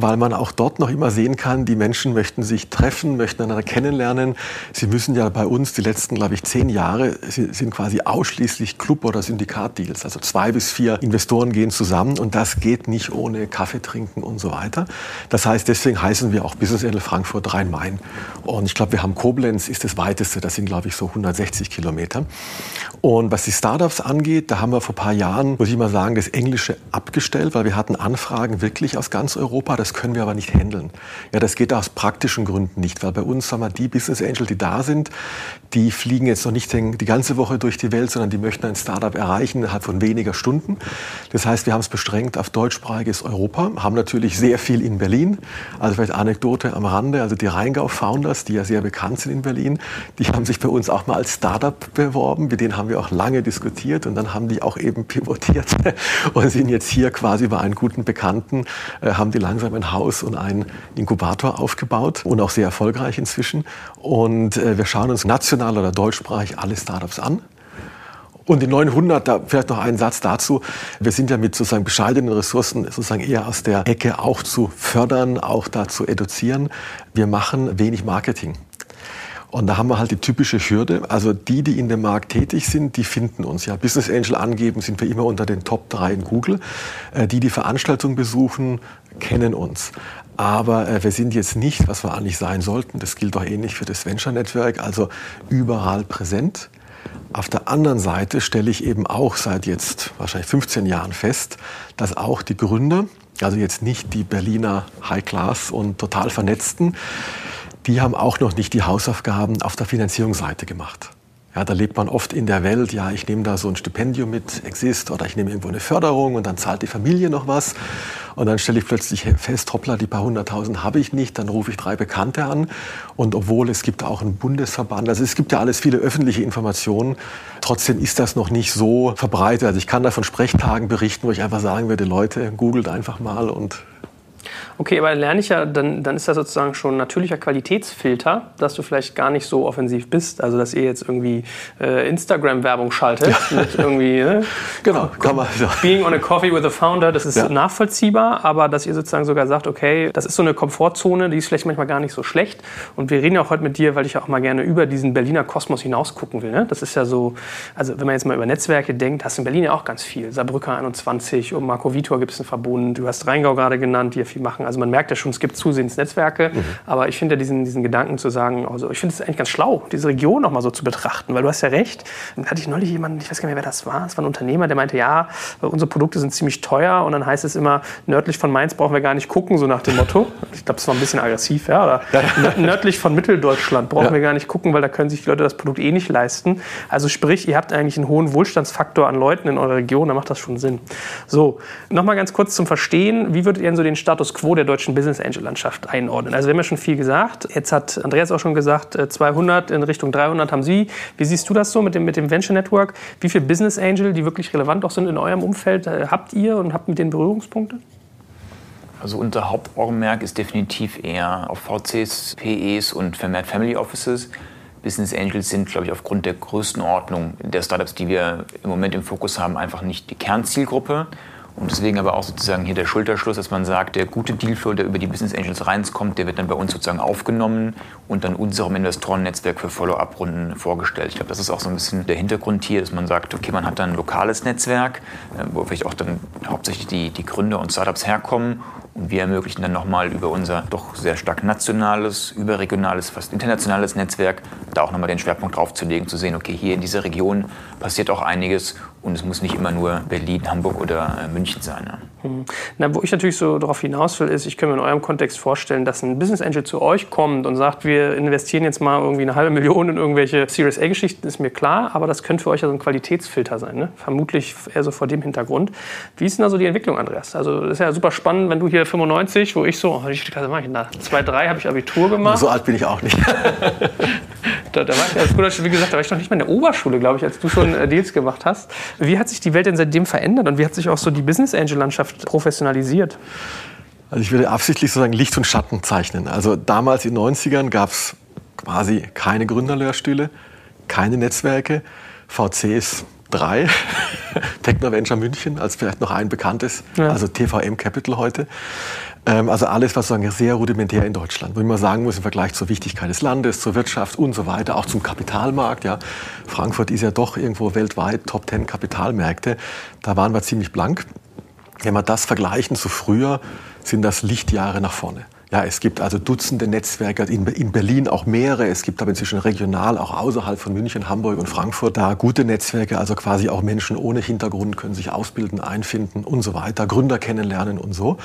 weil man auch dort noch immer sehen kann, die Menschen möchten sich treffen, möchten einander kennenlernen. Sie müssen ja bei uns die letzten, glaube ich, zehn Jahre sind quasi ausschließlich Club- oder Syndikatdeals. Also zwei bis vier Investoren gehen zusammen und das geht nicht ohne Kaffee trinken und so weiter. Das heißt, deswegen heißen wir auch Business Angel Frankfurt Rhein-Main. Und ich glaube, wir haben Koblenz, ist das weiteste, das sind, glaube ich, so 160 Kilometer. Und was die Startups angeht, da haben wir vor ein paar Jahren, muss ich mal sagen, das Englische abgestellt, weil wir hatten Anfragen wirklich aus ganz Europa. Das das können wir aber nicht handeln. Ja, das geht aus praktischen Gründen nicht, weil bei uns, sagen wir, die Business Angel, die da sind, die fliegen jetzt noch nicht die ganze Woche durch die Welt, sondern die möchten ein Startup erreichen innerhalb von weniger Stunden. Das heißt, wir haben es beschränkt auf deutschsprachiges Europa, haben natürlich sehr viel in Berlin. Also vielleicht Anekdote am Rande, also die Rheingau-Founders, die ja sehr bekannt sind in Berlin, die haben sich bei uns auch mal als Startup beworben. Mit denen haben wir auch lange diskutiert und dann haben die auch eben pivotiert und sind jetzt hier quasi über einen guten Bekannten, äh, haben die langsam ein Haus und einen Inkubator aufgebaut und auch sehr erfolgreich inzwischen. Und äh, wir schauen uns national oder deutschsprachig alle Startups an. Und die 900, da vielleicht noch ein Satz dazu. Wir sind ja mit sozusagen bescheidenen Ressourcen sozusagen eher aus der Ecke auch zu fördern, auch da zu eduzieren. Wir machen wenig Marketing. Und da haben wir halt die typische Hürde. Also die, die in dem Markt tätig sind, die finden uns. Ja, Business Angel angeben sind wir immer unter den Top 3 in Google. Äh, die, die Veranstaltungen besuchen, kennen uns. Aber äh, wir sind jetzt nicht, was wir eigentlich sein sollten. Das gilt auch ähnlich für das Venture Network, also überall präsent. Auf der anderen Seite stelle ich eben auch seit jetzt wahrscheinlich 15 Jahren fest, dass auch die Gründer, also jetzt nicht die Berliner High Class und total Vernetzten, die haben auch noch nicht die Hausaufgaben auf der Finanzierungsseite gemacht. Ja, da lebt man oft in der Welt, ja, ich nehme da so ein Stipendium mit Exist oder ich nehme irgendwo eine Förderung und dann zahlt die Familie noch was. Und dann stelle ich plötzlich fest, hoppla, die paar hunderttausend habe ich nicht, dann rufe ich drei Bekannte an. Und obwohl es gibt auch einen Bundesverband, also es gibt ja alles viele öffentliche Informationen, trotzdem ist das noch nicht so verbreitet. Also ich kann da von Sprechtagen berichten, wo ich einfach sagen würde, Leute, googelt einfach mal und Okay, aber lerne ich ja, dann, dann ist das sozusagen schon ein natürlicher Qualitätsfilter, dass du vielleicht gar nicht so offensiv bist. Also, dass ihr jetzt irgendwie äh, Instagram-Werbung schaltet. Ja. Irgendwie, ne? Genau, kann man. Ja. Being on a coffee with a founder, das ist ja. nachvollziehbar, aber dass ihr sozusagen sogar sagt, okay, das ist so eine Komfortzone, die ist vielleicht manchmal gar nicht so schlecht. Und wir reden ja auch heute mit dir, weil ich auch mal gerne über diesen Berliner Kosmos hinaus gucken will. Ne? Das ist ja so, also wenn man jetzt mal über Netzwerke denkt, hast du in Berlin ja auch ganz viel. Saarbrücker 21, um Marco Vitor gibt es einen Verbund, du hast Rheingau gerade genannt, hier viel machen. Also man merkt ja schon, es gibt zusehends Netzwerke, mhm. aber ich finde ja diesen, diesen Gedanken zu sagen, also ich finde es eigentlich ganz schlau, diese Region nochmal so zu betrachten, weil du hast ja recht. Dann hatte ich neulich jemanden, ich weiß gar nicht mehr, wer das war, es war ein Unternehmer, der meinte, ja, unsere Produkte sind ziemlich teuer und dann heißt es immer, nördlich von Mainz brauchen wir gar nicht gucken, so nach dem Motto. Ich glaube, das war ein bisschen aggressiv, ja, oder nördlich von Mitteldeutschland brauchen ja. wir gar nicht gucken, weil da können sich die Leute das Produkt eh nicht leisten. Also sprich, ihr habt eigentlich einen hohen Wohlstandsfaktor an Leuten in eurer Region, da macht das schon Sinn. So, nochmal ganz kurz zum Verstehen, wie würdet ihr denn so den Status quo der deutschen Business Angel Landschaft einordnen? Also wir haben ja schon viel gesagt, jetzt hat Andreas auch schon gesagt, 200 äh, in Richtung 300 haben Sie. Wie siehst du das so mit dem, mit dem Venture Network? Wie viele Business Angel, die wirklich relevant auch sind in eurem Umfeld, äh, habt ihr und habt mit den Berührungspunkte? Also unser Hauptaugenmerk ist definitiv eher auf VCs, PEs und vermehrt Family Offices. Business Angels sind, glaube ich, aufgrund der Größenordnung der Startups, die wir im Moment im Fokus haben, einfach nicht die Kernzielgruppe. Und deswegen aber auch sozusagen hier der Schulterschluss, dass man sagt, der gute Dealflow, der über die Business Angels reinkommt, der wird dann bei uns sozusagen aufgenommen und dann unserem Investorennetzwerk für Follow-up-Runden vorgestellt. Ich glaube, das ist auch so ein bisschen der Hintergrund hier, dass man sagt, okay, man hat dann ein lokales Netzwerk, äh, wo vielleicht auch dann hauptsächlich die, die Gründer und Startups herkommen und wir ermöglichen dann nochmal über unser doch sehr stark nationales, überregionales, fast internationales Netzwerk, da auch nochmal den Schwerpunkt drauf zu legen, zu sehen, okay, hier in dieser Region passiert auch einiges und es muss nicht immer nur Berlin, Hamburg oder äh, München sein. Ne? Na, wo ich natürlich so darauf hinaus will, ist, ich kann mir in eurem Kontext vorstellen, dass ein Business Angel zu euch kommt und sagt, wir investieren jetzt mal irgendwie eine halbe Million in irgendwelche Series A-Geschichten, ist mir klar, aber das könnte für euch ja so ein Qualitätsfilter sein. Ne? Vermutlich eher so vor dem Hintergrund. Wie ist denn da so die Entwicklung, Andreas? Also, das ist ja super spannend, wenn du hier 95, wo ich so, oh, wie viel Klasse mache ich denn da? 2, 3 habe ich Abitur gemacht. So alt bin ich auch nicht. da, da war ich, als wie gesagt, da war ich noch nicht mal in der Oberschule, glaube ich, als du schon äh, Deals gemacht hast. Wie hat sich die Welt denn seitdem verändert und wie hat sich auch so die Business Angel-Landschaft professionalisiert? Also ich würde absichtlich sozusagen Licht und Schatten zeichnen. Also damals in den 90ern gab es quasi keine Gründerlehrstühle, keine Netzwerke, VCs drei, Technoventure München als vielleicht noch ein bekanntes, ja. also TVM Capital heute. Ähm, also alles, was sozusagen sehr rudimentär in Deutschland, wo ich mal sagen muss, im Vergleich zur Wichtigkeit des Landes, zur Wirtschaft und so weiter, auch zum Kapitalmarkt. Ja. Frankfurt ist ja doch irgendwo weltweit Top 10 Kapitalmärkte. Da waren wir ziemlich blank. Wenn wir das vergleichen zu früher, sind das Lichtjahre nach vorne. Ja, es gibt also Dutzende Netzwerke, in, in Berlin auch mehrere. Es gibt aber inzwischen regional, auch außerhalb von München, Hamburg und Frankfurt, da gute Netzwerke. Also quasi auch Menschen ohne Hintergrund können sich ausbilden, einfinden und so weiter, Gründer kennenlernen und so.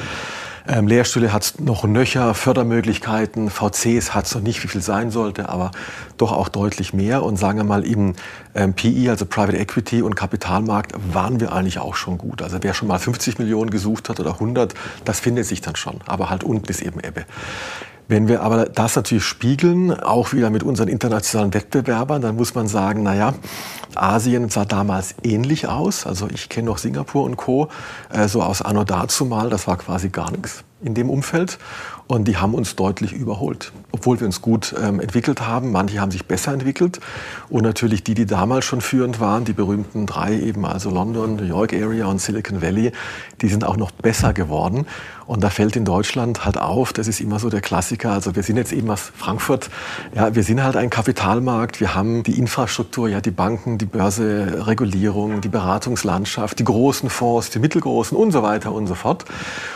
Ähm, Lehrstühle hat noch Nöcher, Fördermöglichkeiten, VCs hat es noch nicht, wie viel sein sollte, aber doch auch deutlich mehr. Und sagen wir mal, im ähm, PI, also Private Equity und Kapitalmarkt, waren wir eigentlich auch schon gut. Also wer schon mal 50 Millionen gesucht hat oder 100, das findet sich dann schon. Aber halt unten ist eben Ebbe. Wenn wir aber das natürlich spiegeln, auch wieder mit unseren internationalen Wettbewerbern, dann muss man sagen, naja, Asien sah damals ähnlich aus. Also ich kenne noch Singapur und Co. Äh, so aus Anno dazu mal, das war quasi gar nichts in dem Umfeld. Und die haben uns deutlich überholt, obwohl wir uns gut ähm, entwickelt haben. Manche haben sich besser entwickelt. Und natürlich die, die damals schon führend waren, die berühmten drei eben, also London, New York Area und Silicon Valley, die sind auch noch besser geworden. Und da fällt in Deutschland halt auf, das ist immer so der Klassiker. Also wir sind jetzt eben aus Frankfurt. Ja, wir sind halt ein Kapitalmarkt. Wir haben die Infrastruktur, ja, die Banken, die Börse, Regulierung, die Beratungslandschaft, die großen Fonds, die mittelgroßen und so weiter und so fort.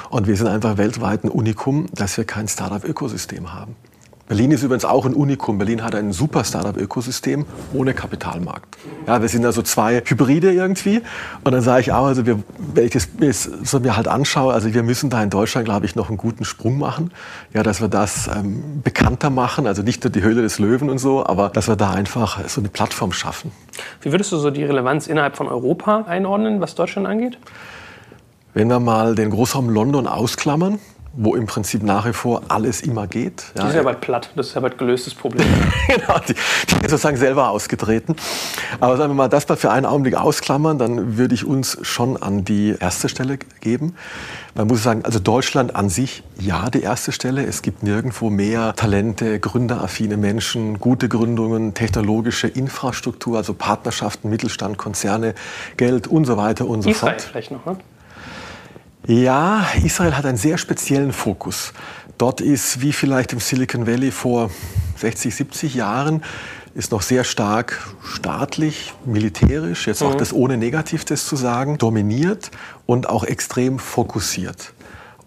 Und wir sind einfach weltweit ein Unikum, dass wir kein Startup-Ökosystem haben. Berlin ist übrigens auch ein Unikum. Berlin hat ein super Startup-Ökosystem ohne Kapitalmarkt. Ja, wir sind also zwei Hybride irgendwie. Und dann sage ich auch, also wir, wenn ich das, so mir halt anschaue, also wir müssen da in Deutschland, glaube ich, noch einen guten Sprung machen. Ja, dass wir das ähm, bekannter machen. Also nicht nur die Höhle des Löwen und so, aber dass wir da einfach so eine Plattform schaffen. Wie würdest du so die Relevanz innerhalb von Europa einordnen, was Deutschland angeht? Wenn wir mal den Großraum London ausklammern, wo im Prinzip nach wie vor alles immer geht. Ja, die ist ja bald platt, das ist ja bald gelöstes Problem. genau, die, die ist sozusagen selber ausgetreten. Aber sagen wir mal, das mal für einen Augenblick ausklammern, dann würde ich uns schon an die erste Stelle geben. Man muss sagen, also Deutschland an sich, ja, die erste Stelle. Es gibt nirgendwo mehr Talente, gründeraffine Menschen, gute Gründungen, technologische Infrastruktur, also Partnerschaften, Mittelstand, Konzerne, Geld und so weiter und so Israel fort. vielleicht noch, ne? Ja, Israel hat einen sehr speziellen Fokus. Dort ist, wie vielleicht im Silicon Valley vor 60, 70 Jahren, ist noch sehr stark staatlich, militärisch, jetzt auch mhm. das ohne Negativtes zu sagen, dominiert und auch extrem fokussiert.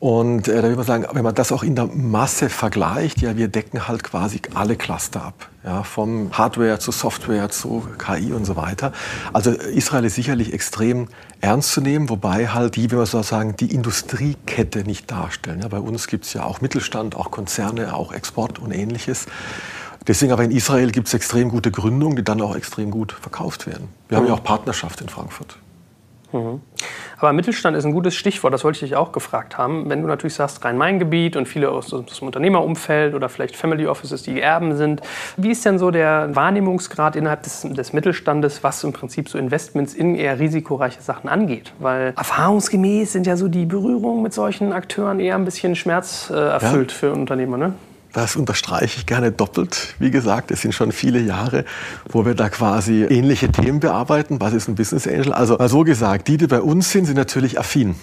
Und äh, da würde man sagen, wenn man das auch in der Masse vergleicht, ja, wir decken halt quasi alle Cluster ab. Ja, vom Hardware zu Software zu KI und so weiter. Also Israel ist sicherlich extrem ernst zu nehmen, wobei halt die, wie man so sagen, die Industriekette nicht darstellen. Ja, bei uns gibt es ja auch Mittelstand, auch Konzerne, auch Export und ähnliches. Deswegen aber in Israel gibt es extrem gute Gründungen, die dann auch extrem gut verkauft werden. Wir haben ja auch Partnerschaft in Frankfurt. Mhm. Aber Mittelstand ist ein gutes Stichwort, das wollte ich dich auch gefragt haben. Wenn du natürlich sagst, Rhein-Main-Gebiet und viele aus dem Unternehmerumfeld oder vielleicht Family Offices, die Erben sind, wie ist denn so der Wahrnehmungsgrad innerhalb des, des Mittelstandes, was im Prinzip so Investments in eher risikoreiche Sachen angeht? Weil erfahrungsgemäß sind ja so die Berührungen mit solchen Akteuren eher ein bisschen schmerzerfüllt ja. für Unternehmer, ne? Das unterstreiche ich gerne doppelt. Wie gesagt, es sind schon viele Jahre, wo wir da quasi ähnliche Themen bearbeiten. Was ist ein Business Angel? Also mal so gesagt, die, die bei uns sind, sind natürlich affin.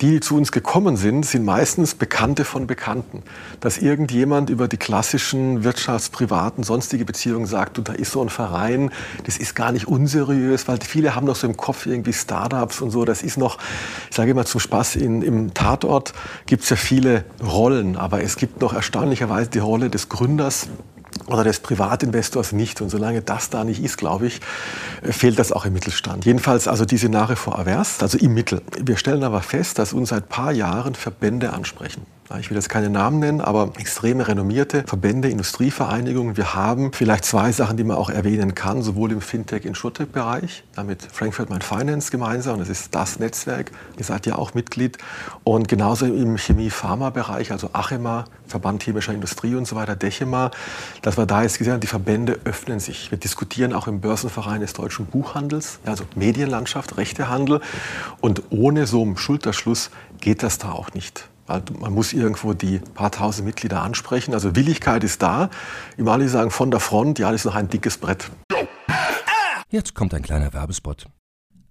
Die, die zu uns gekommen sind, sind meistens Bekannte von Bekannten. Dass irgendjemand über die klassischen Wirtschafts-, privaten, sonstige Beziehungen sagt, du, da ist so ein Verein, das ist gar nicht unseriös, weil viele haben noch so im Kopf irgendwie Startups und so. Das ist noch, ich sage immer zum Spaß, in, im Tatort gibt es ja viele Rollen, aber es gibt noch erstaunlicherweise die Rolle des Gründers oder des Privatinvestors nicht. Und solange das da nicht ist, glaube ich, fehlt das auch im Mittelstand. Jedenfalls also diese nach vor erwärst, also im Mittel. Wir stellen aber fest, dass uns seit ein paar Jahren Verbände ansprechen. Ich will jetzt keine Namen nennen, aber extreme renommierte Verbände, Industrievereinigungen. Wir haben vielleicht zwei Sachen, die man auch erwähnen kann, sowohl im Fintech- Insurtech-Bereich, mit Frankfurt Main Finance gemeinsam, das ist das Netzwerk, ihr seid ja auch Mitglied, und genauso im Chemie-Pharma-Bereich, also Achema, Verband Chemischer Industrie und so weiter, Dechema, dass wir da jetzt gesehen haben, die Verbände öffnen sich. Wir diskutieren auch im Börsenverein des deutschen Buchhandels, also Medienlandschaft, Rechtehandel, und ohne so einen Schulterschluss geht das da auch nicht. Man muss irgendwo die paar tausend Mitglieder ansprechen. Also Willigkeit ist da. Im Ali sagen von der Front, ja, das ist noch ein dickes Brett. Jetzt kommt ein kleiner Werbespot.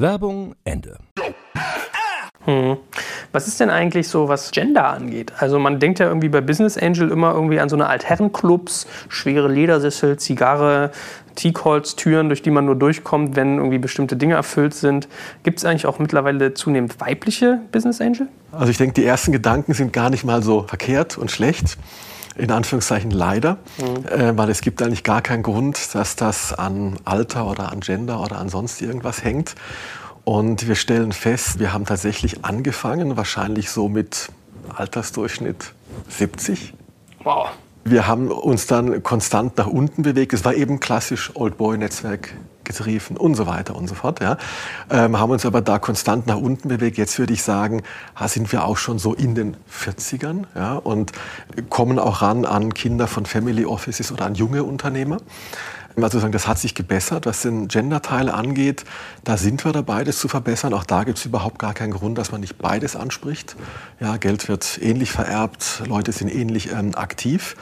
Werbung Ende. Hm. Was ist denn eigentlich so, was Gender angeht? Also man denkt ja irgendwie bei Business Angel immer irgendwie an so eine Altherrenclubs, schwere Ledersessel, Zigarre, Teakholz-Türen, durch die man nur durchkommt, wenn irgendwie bestimmte Dinge erfüllt sind. Gibt es eigentlich auch mittlerweile zunehmend weibliche Business Angel? Also ich denke, die ersten Gedanken sind gar nicht mal so verkehrt und schlecht in Anführungszeichen leider, mhm. äh, weil es gibt eigentlich gar keinen Grund, dass das an Alter oder an Gender oder an sonst irgendwas hängt. Und wir stellen fest, wir haben tatsächlich angefangen, wahrscheinlich so mit Altersdurchschnitt 70. Wow. Wir haben uns dann konstant nach unten bewegt. Es war eben klassisch Old Boy Netzwerk getrieben und so weiter und so fort. Ja. Ähm, haben uns aber da konstant nach unten bewegt. Jetzt würde ich sagen, sind wir auch schon so in den 40ern ja, und kommen auch ran an Kinder von Family Offices oder an junge Unternehmer. Also sagen, das hat sich gebessert, was den Gender-Teil angeht. Da sind wir dabei, das zu verbessern. Auch da gibt es überhaupt gar keinen Grund, dass man nicht beides anspricht. Ja, Geld wird ähnlich vererbt, Leute sind ähnlich ähm, aktiv.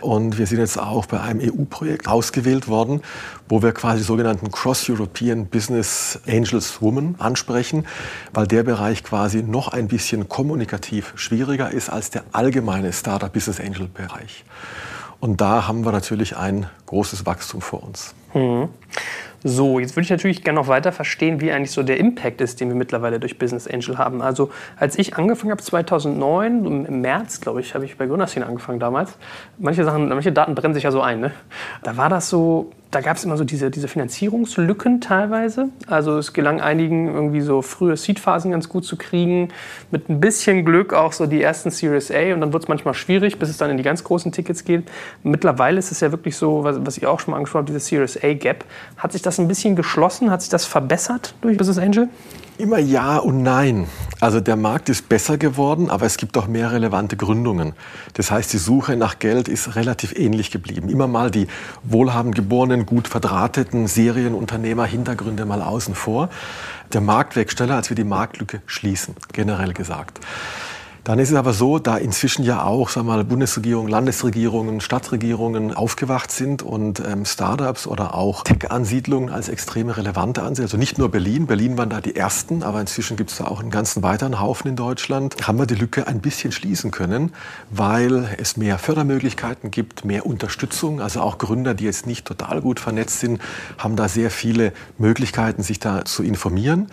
Und wir sind jetzt auch bei einem EU-Projekt ausgewählt worden, wo wir quasi sogenannten Cross-European Business Angels Women ansprechen, weil der Bereich quasi noch ein bisschen kommunikativ schwieriger ist als der allgemeine Startup Business Angel Bereich. Und da haben wir natürlich ein großes Wachstum vor uns. Mhm. So, jetzt würde ich natürlich gerne noch weiter verstehen, wie eigentlich so der Impact ist, den wir mittlerweile durch Business Angel haben. Also als ich angefangen habe 2009, im März, glaube ich, habe ich bei Gründerszene angefangen damals. Manche Sachen, manche Daten brennen sich ja so ein. Ne? Da war das so, da gab es immer so diese, diese Finanzierungslücken teilweise. Also es gelang einigen irgendwie so frühe Seed-Phasen ganz gut zu kriegen, mit ein bisschen Glück auch so die ersten Series A und dann wird es manchmal schwierig, bis es dann in die ganz großen Tickets geht. Mittlerweile ist es ja wirklich so, was, was ich auch schon mal angesprochen habe, diese Series A-Gap. Hat sich das ein bisschen geschlossen? Hat sich das verbessert durch Business Angel? Immer ja und nein. Also der Markt ist besser geworden, aber es gibt auch mehr relevante Gründungen. Das heißt, die Suche nach Geld ist relativ ähnlich geblieben. Immer mal die wohlhabend geborenen, gut verdrahteten Serienunternehmer, Hintergründe mal außen vor. Der Markt wächst schneller, als wir die Marktlücke schließen, generell gesagt. Dann ist es aber so, da inzwischen ja auch sagen wir mal, Bundesregierungen, Landesregierungen, Stadtregierungen aufgewacht sind und ähm, Startups oder auch Tech-Ansiedlungen als extreme relevante ansehen. Also nicht nur Berlin, Berlin waren da die ersten, aber inzwischen gibt es da auch einen ganzen weiteren Haufen in Deutschland. Haben wir die Lücke ein bisschen schließen können, weil es mehr Fördermöglichkeiten gibt, mehr Unterstützung. Also auch Gründer, die jetzt nicht total gut vernetzt sind, haben da sehr viele Möglichkeiten, sich da zu informieren.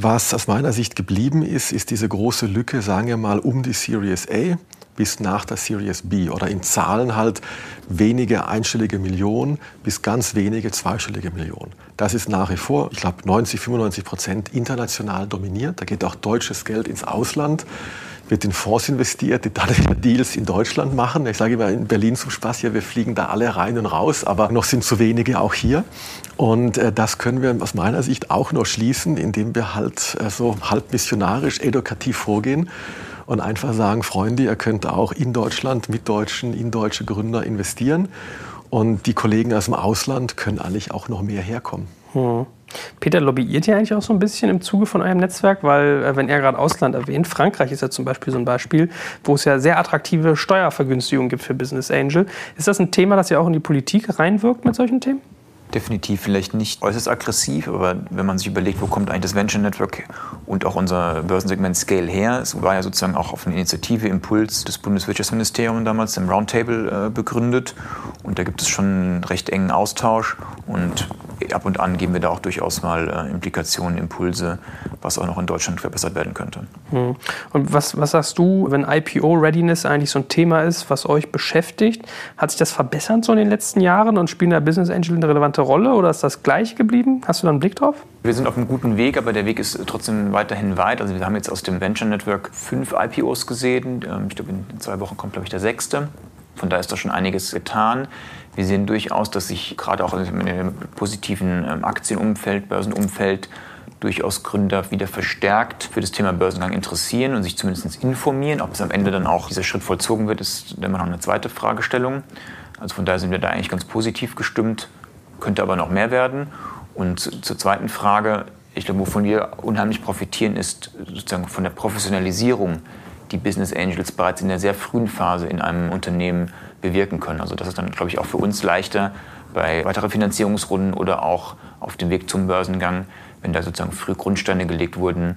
Was aus meiner Sicht geblieben ist, ist diese große Lücke, sagen wir mal, um die Series A bis nach der Series B oder in Zahlen halt wenige einstellige Millionen bis ganz wenige zweistellige Millionen. Das ist nach wie vor, ich glaube, 90, 95 Prozent international dominiert. Da geht auch deutsches Geld ins Ausland wird in Fonds investiert, die dann Deals in Deutschland machen. Ich sage immer in Berlin zum Spaß, ja, wir fliegen da alle rein und raus, aber noch sind zu wenige auch hier. Und äh, das können wir aus meiner Sicht auch noch schließen, indem wir halt äh, so halb missionarisch, edukativ vorgehen und einfach sagen, Freunde, ihr könnt auch in Deutschland mit Deutschen, in deutsche Gründer investieren. Und die Kollegen aus dem Ausland können eigentlich auch noch mehr herkommen. Hm. Peter, lobbyiert ihr eigentlich auch so ein bisschen im Zuge von eurem Netzwerk? Weil, äh, wenn er gerade Ausland erwähnt, Frankreich ist ja zum Beispiel so ein Beispiel, wo es ja sehr attraktive Steuervergünstigungen gibt für Business Angel. Ist das ein Thema, das ja auch in die Politik reinwirkt mit solchen Themen? Definitiv vielleicht nicht äußerst aggressiv, aber wenn man sich überlegt, wo kommt eigentlich das Venture Network und auch unser Börsensegment Scale her, es war ja sozusagen auch auf eine Initiative, Impuls des Bundeswirtschaftsministeriums damals im Roundtable äh, begründet und da gibt es schon einen recht engen Austausch und ab und an geben wir da auch durchaus mal äh, Implikationen, Impulse, was auch noch in Deutschland verbessert werden könnte. Hm. Und was, was sagst du, wenn IPO-Readiness eigentlich so ein Thema ist, was euch beschäftigt? Hat sich das verbessert so in den letzten Jahren und spielen da Business Angel eine relevante Rolle oder ist das gleich geblieben? Hast du da einen Blick drauf? Wir sind auf einem guten Weg, aber der Weg ist trotzdem weiterhin weit. Also wir haben jetzt aus dem Venture Network fünf IPOs gesehen. Ähm, ich glaube, in zwei Wochen kommt, glaube ich, der sechste. Von da ist da schon einiges getan. Wir sehen durchaus, dass sich gerade auch in dem positiven ähm, Aktienumfeld, Börsenumfeld durchaus Gründer wieder verstärkt für das Thema Börsengang interessieren und sich zumindest informieren. Ob es am Ende dann auch dieser Schritt vollzogen wird, ist immer noch eine zweite Fragestellung. Also von daher sind wir da eigentlich ganz positiv gestimmt, könnte aber noch mehr werden. Und zur zweiten Frage, ich glaube, wovon wir unheimlich profitieren, ist sozusagen von der Professionalisierung, die Business Angels bereits in der sehr frühen Phase in einem Unternehmen bewirken können. Also das ist dann, glaube ich, auch für uns leichter bei weiteren Finanzierungsrunden oder auch auf dem Weg zum Börsengang, wenn da sozusagen früh Grundsteine gelegt wurden,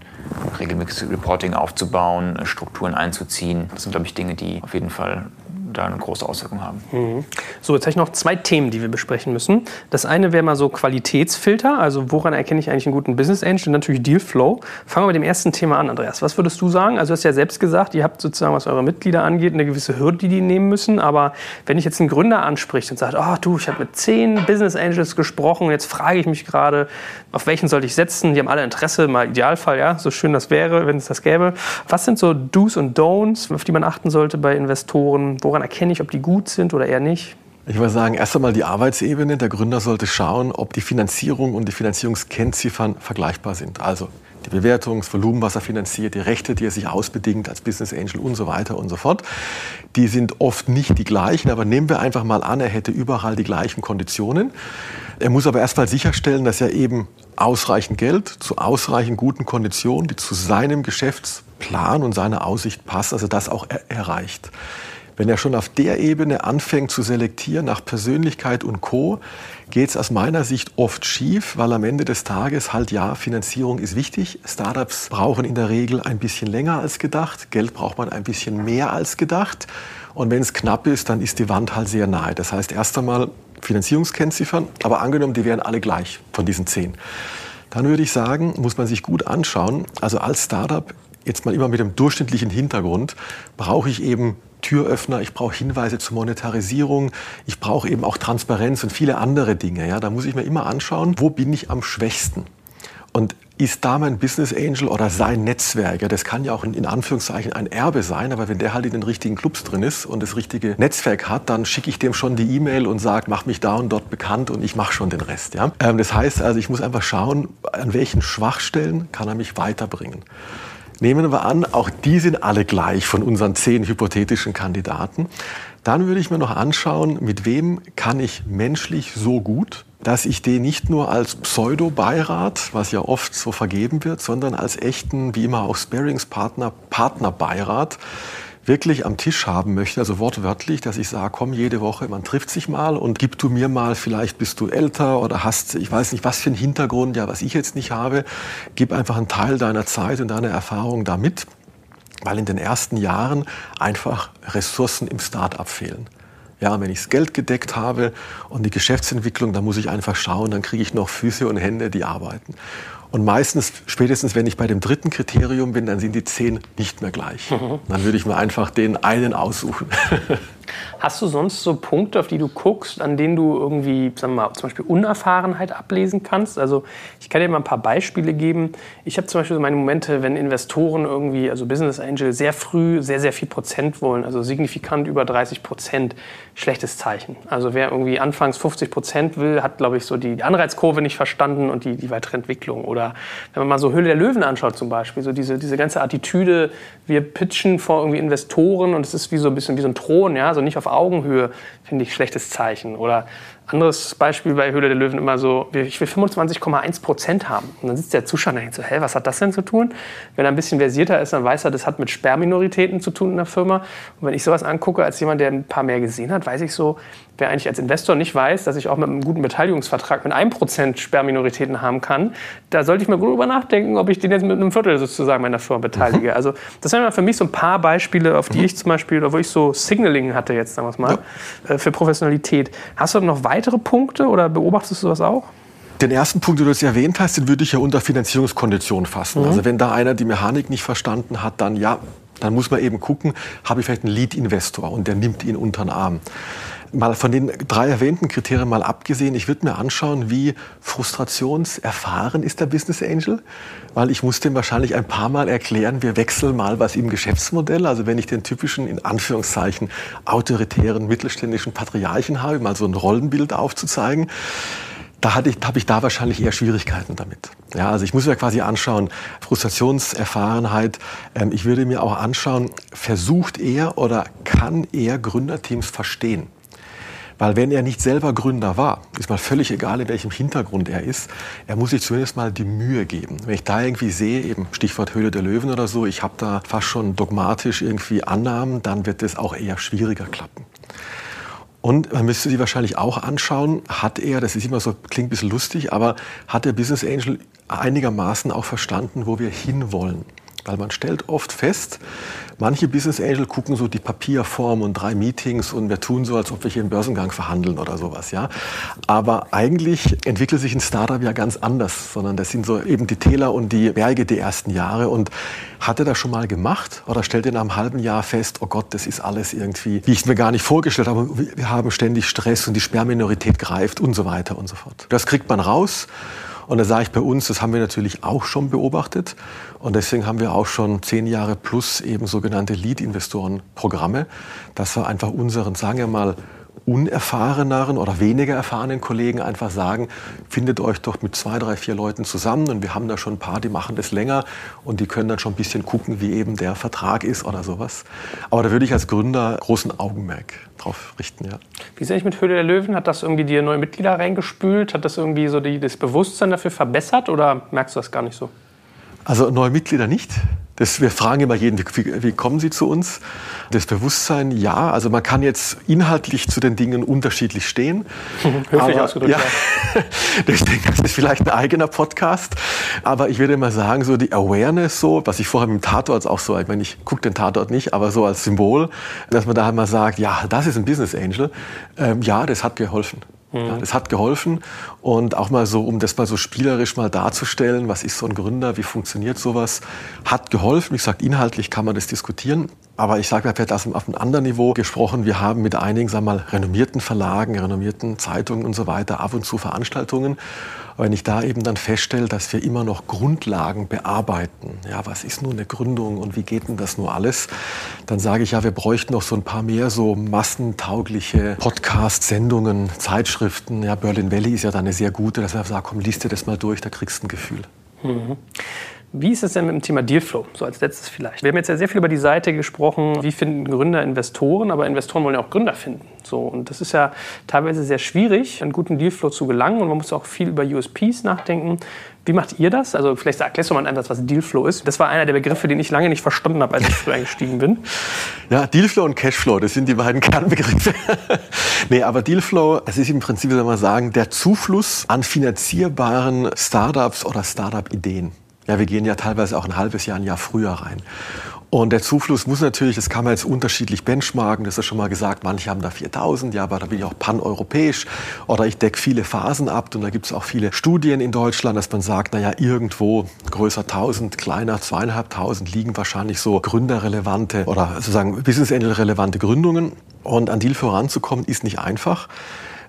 regelmäßiges Reporting aufzubauen, Strukturen einzuziehen. Das sind, glaube ich, Dinge, die auf jeden Fall da eine große Auswirkung haben. Mhm. So, jetzt habe ich noch zwei Themen, die wir besprechen müssen. Das eine wäre mal so Qualitätsfilter, also woran erkenne ich eigentlich einen guten Business Angel und natürlich Dealflow. Fangen wir mit dem ersten Thema an, Andreas. Was würdest du sagen? Also du hast ja selbst gesagt, ihr habt sozusagen, was eure Mitglieder angeht, eine gewisse Hürde, die die nehmen müssen. Aber wenn ich jetzt einen Gründer anspricht und sagt, oh du, ich habe mit zehn Business Angels gesprochen jetzt frage ich mich gerade, auf welchen sollte ich setzen? Die haben alle Interesse, mal Idealfall, ja, so schön das wäre, wenn es das gäbe. Was sind so Do's und Don'ts, auf die man achten sollte bei Investoren? Woran Woran erkenne ich, ob die gut sind oder eher nicht? Ich würde sagen, erst einmal die Arbeitsebene. Der Gründer sollte schauen, ob die Finanzierung und die Finanzierungskennziffern vergleichbar sind. Also die Bewertung, das Volumen, was er finanziert, die Rechte, die er sich ausbedingt als Business Angel und so weiter und so fort. Die sind oft nicht die gleichen, aber nehmen wir einfach mal an, er hätte überall die gleichen Konditionen. Er muss aber erst mal sicherstellen, dass er eben ausreichend Geld zu ausreichend guten Konditionen, die zu seinem Geschäftsplan und seiner Aussicht passen, also das auch er erreicht. Wenn er schon auf der Ebene anfängt zu selektieren nach Persönlichkeit und Co., geht es aus meiner Sicht oft schief, weil am Ende des Tages halt ja, Finanzierung ist wichtig. Startups brauchen in der Regel ein bisschen länger als gedacht. Geld braucht man ein bisschen mehr als gedacht. Und wenn es knapp ist, dann ist die Wand halt sehr nahe. Das heißt, erst einmal Finanzierungskennziffern, aber angenommen, die wären alle gleich von diesen zehn. Dann würde ich sagen, muss man sich gut anschauen. Also als Startup, jetzt mal immer mit dem durchschnittlichen Hintergrund, brauche ich eben Türöffner, ich brauche Hinweise zur Monetarisierung, ich brauche eben auch Transparenz und viele andere Dinge. Ja, da muss ich mir immer anschauen, wo bin ich am schwächsten. Und ist da mein Business Angel oder sein Netzwerk? Ja, das kann ja auch in Anführungszeichen ein Erbe sein, aber wenn der halt in den richtigen Clubs drin ist und das richtige Netzwerk hat, dann schicke ich dem schon die E-Mail und sage, mach mich da und dort bekannt und ich mache schon den Rest. Ja? Ähm, das heißt also, ich muss einfach schauen, an welchen Schwachstellen kann er mich weiterbringen. Nehmen wir an, auch die sind alle gleich von unseren zehn hypothetischen Kandidaten. Dann würde ich mir noch anschauen, mit wem kann ich menschlich so gut, dass ich den nicht nur als Pseudo-Beirat, was ja oft so vergeben wird, sondern als echten, wie immer auch Sparingspartner, Partnerbeirat wirklich am Tisch haben möchte, also wortwörtlich, dass ich sage, komm jede Woche, man trifft sich mal und gib du mir mal, vielleicht bist du älter oder hast, ich weiß nicht, was für einen Hintergrund, ja, was ich jetzt nicht habe, gib einfach einen Teil deiner Zeit und deiner Erfahrung da mit, weil in den ersten Jahren einfach Ressourcen im Start-up fehlen. Ja, wenn ich das Geld gedeckt habe und die Geschäftsentwicklung, dann muss ich einfach schauen, dann kriege ich noch Füße und Hände, die arbeiten. Und meistens, spätestens wenn ich bei dem dritten Kriterium bin, dann sind die zehn nicht mehr gleich. Mhm. Dann würde ich mir einfach den einen aussuchen. Hast du sonst so Punkte, auf die du guckst, an denen du irgendwie, sagen wir mal, zum Beispiel Unerfahrenheit ablesen kannst? Also ich kann dir mal ein paar Beispiele geben. Ich habe zum Beispiel meine Momente, wenn Investoren irgendwie, also Business Angel, sehr früh sehr, sehr viel Prozent wollen, also signifikant über 30 Prozent, schlechtes Zeichen. Also wer irgendwie anfangs 50 Prozent will, hat, glaube ich, so die Anreizkurve nicht verstanden und die, die weitere Entwicklung. Oder wenn man mal so Höhle der Löwen anschaut zum Beispiel, so diese, diese ganze Attitüde, wir pitchen vor irgendwie Investoren und es ist wie so ein bisschen wie so ein Thron, ja, also nicht auf Augenhöhe, finde ich schlechtes Zeichen. Oder anderes Beispiel bei Höhle der Löwen immer so, ich will 25,1 Prozent haben. Und dann sitzt der Zuschauer und denkt so, hä, was hat das denn zu tun? Wenn er ein bisschen versierter ist, dann weiß er, das hat mit Sperrminoritäten zu tun in der Firma. Und wenn ich sowas angucke, als jemand, der ein paar mehr gesehen hat, weiß ich so, wer eigentlich als Investor nicht weiß, dass ich auch mit einem guten Beteiligungsvertrag mit einem Prozent Sperrminoritäten haben kann, da sollte ich mir gut drüber nachdenken, ob ich den jetzt mit einem Viertel sozusagen meiner Firma beteilige. Mhm. Also das wären für mich so ein paar Beispiele, auf die mhm. ich zum Beispiel, wo ich so Signaling hatte jetzt, sagen wir mal, ja. Äh, für Professionalität. Hast du noch weitere Punkte oder beobachtest du das auch? Den ersten Punkt, den du jetzt erwähnt hast, den würde ich ja unter Finanzierungskonditionen fassen. Mhm. Also wenn da einer die Mechanik nicht verstanden hat, dann ja, dann muss man eben gucken, habe ich vielleicht einen Lead-Investor und der nimmt ihn unter den Arm mal von den drei erwähnten Kriterien mal abgesehen, ich würde mir anschauen, wie frustrationserfahren ist der Business Angel, weil ich muss dem wahrscheinlich ein paar Mal erklären, wir wechseln mal was im Geschäftsmodell. Also wenn ich den typischen, in Anführungszeichen, autoritären mittelständischen Patriarchen habe, mal so ein Rollenbild aufzuzeigen, da habe ich, hab ich da wahrscheinlich eher Schwierigkeiten damit. Ja, also ich muss mir quasi anschauen, Frustrationserfahrenheit. Ähm, ich würde mir auch anschauen, versucht er oder kann er Gründerteams verstehen? Weil wenn er nicht selber Gründer war, ist mal völlig egal, in welchem Hintergrund er ist, er muss sich zumindest mal die Mühe geben. Wenn ich da irgendwie sehe, eben Stichwort Höhle der Löwen oder so, ich habe da fast schon dogmatisch irgendwie Annahmen, dann wird es auch eher schwieriger klappen. Und man müsste sich wahrscheinlich auch anschauen, hat er, das ist immer so, klingt ein bisschen lustig, aber hat der Business Angel einigermaßen auch verstanden, wo wir hinwollen? Weil man stellt oft fest, manche Business Angel gucken so die Papierform und drei Meetings und wir tun so, als ob wir hier einen Börsengang verhandeln oder sowas, ja. Aber eigentlich entwickelt sich ein Startup ja ganz anders, sondern das sind so eben die Täler und die Berge die ersten Jahre. Und hat er das schon mal gemacht oder stellt er nach einem halben Jahr fest, oh Gott, das ist alles irgendwie, wie ich es mir gar nicht vorgestellt habe, wir haben ständig Stress und die Sperrminorität greift und so weiter und so fort. Das kriegt man raus. Und da sage ich bei uns, das haben wir natürlich auch schon beobachtet. Und deswegen haben wir auch schon zehn Jahre plus eben sogenannte Lead-Investoren-Programme, dass wir einfach unseren, sagen wir mal, unerfahreneren oder weniger erfahrenen Kollegen einfach sagen, findet euch doch mit zwei, drei, vier Leuten zusammen und wir haben da schon ein paar, die machen das länger und die können dann schon ein bisschen gucken, wie eben der Vertrag ist oder sowas. Aber da würde ich als Gründer großen Augenmerk drauf richten, ja. Wie sehe ich mit Höhle der Löwen? Hat das irgendwie dir neue Mitglieder reingespült? Hat das irgendwie so die, das Bewusstsein dafür verbessert oder merkst du das gar nicht so? Also neue Mitglieder nicht. Das, wir fragen immer jeden, wie, wie, kommen Sie zu uns? Das Bewusstsein, ja. Also man kann jetzt inhaltlich zu den Dingen unterschiedlich stehen. Höflich aber, ausgedrückt, ja. ja. ich denke, das ist vielleicht ein eigener Podcast. Aber ich würde mal sagen, so die Awareness, so, was ich vorher mit dem Tatort auch so, ich meine, ich gucke den Tatort nicht, aber so als Symbol, dass man da mal sagt, ja, das ist ein Business Angel. Ähm, ja, das hat geholfen. Ja, das hat geholfen und auch mal so, um das mal so spielerisch mal darzustellen, was ist so ein Gründer, wie funktioniert sowas, hat geholfen. Wie gesagt, inhaltlich kann man das diskutieren. Aber ich sage, vielleicht auf einem anderen Niveau gesprochen. Wir haben mit einigen, sagen wir mal, renommierten Verlagen, renommierten Zeitungen und so weiter ab und zu Veranstaltungen. Wenn ich da eben dann feststelle, dass wir immer noch Grundlagen bearbeiten, ja, was ist nun eine Gründung und wie geht denn das nur alles, dann sage ich ja, wir bräuchten noch so ein paar mehr so massentaugliche Podcast-Sendungen, Zeitschriften. Ja, Berlin Valley ist ja da eine sehr gute, dass wir sagen, komm, liest dir das mal durch, da kriegst du ein Gefühl. Mhm. Wie ist es denn mit dem Thema Dealflow? So als letztes vielleicht. Wir haben jetzt ja sehr viel über die Seite gesprochen, wie finden Gründer Investoren, aber Investoren wollen ja auch Gründer finden. So, und das ist ja teilweise sehr schwierig, einen guten Dealflow zu gelangen und man muss auch viel über USPs nachdenken. Wie macht ihr das? Also vielleicht erklärst du mal einen was Dealflow ist. Das war einer der Begriffe, den ich lange nicht verstanden habe, als ich früher eingestiegen bin. Ja, Dealflow und Cashflow, das sind die beiden Kernbegriffe. nee, aber Dealflow, es ist im Prinzip, soll man sagen, der Zufluss an finanzierbaren Startups oder Startup-Ideen. Ja, wir gehen ja teilweise auch ein halbes Jahr, ein Jahr früher rein. Und der Zufluss muss natürlich, das kann man jetzt unterschiedlich benchmarken, das ist schon mal gesagt, manche haben da 4000, ja, aber da bin ich auch paneuropäisch oder ich decke viele Phasen ab und da gibt es auch viele Studien in Deutschland, dass man sagt, naja, irgendwo größer 1000, kleiner zweieinhalbtausend liegen wahrscheinlich so gründerrelevante oder sozusagen Business relevante Gründungen. Und an Deal voranzukommen ist nicht einfach.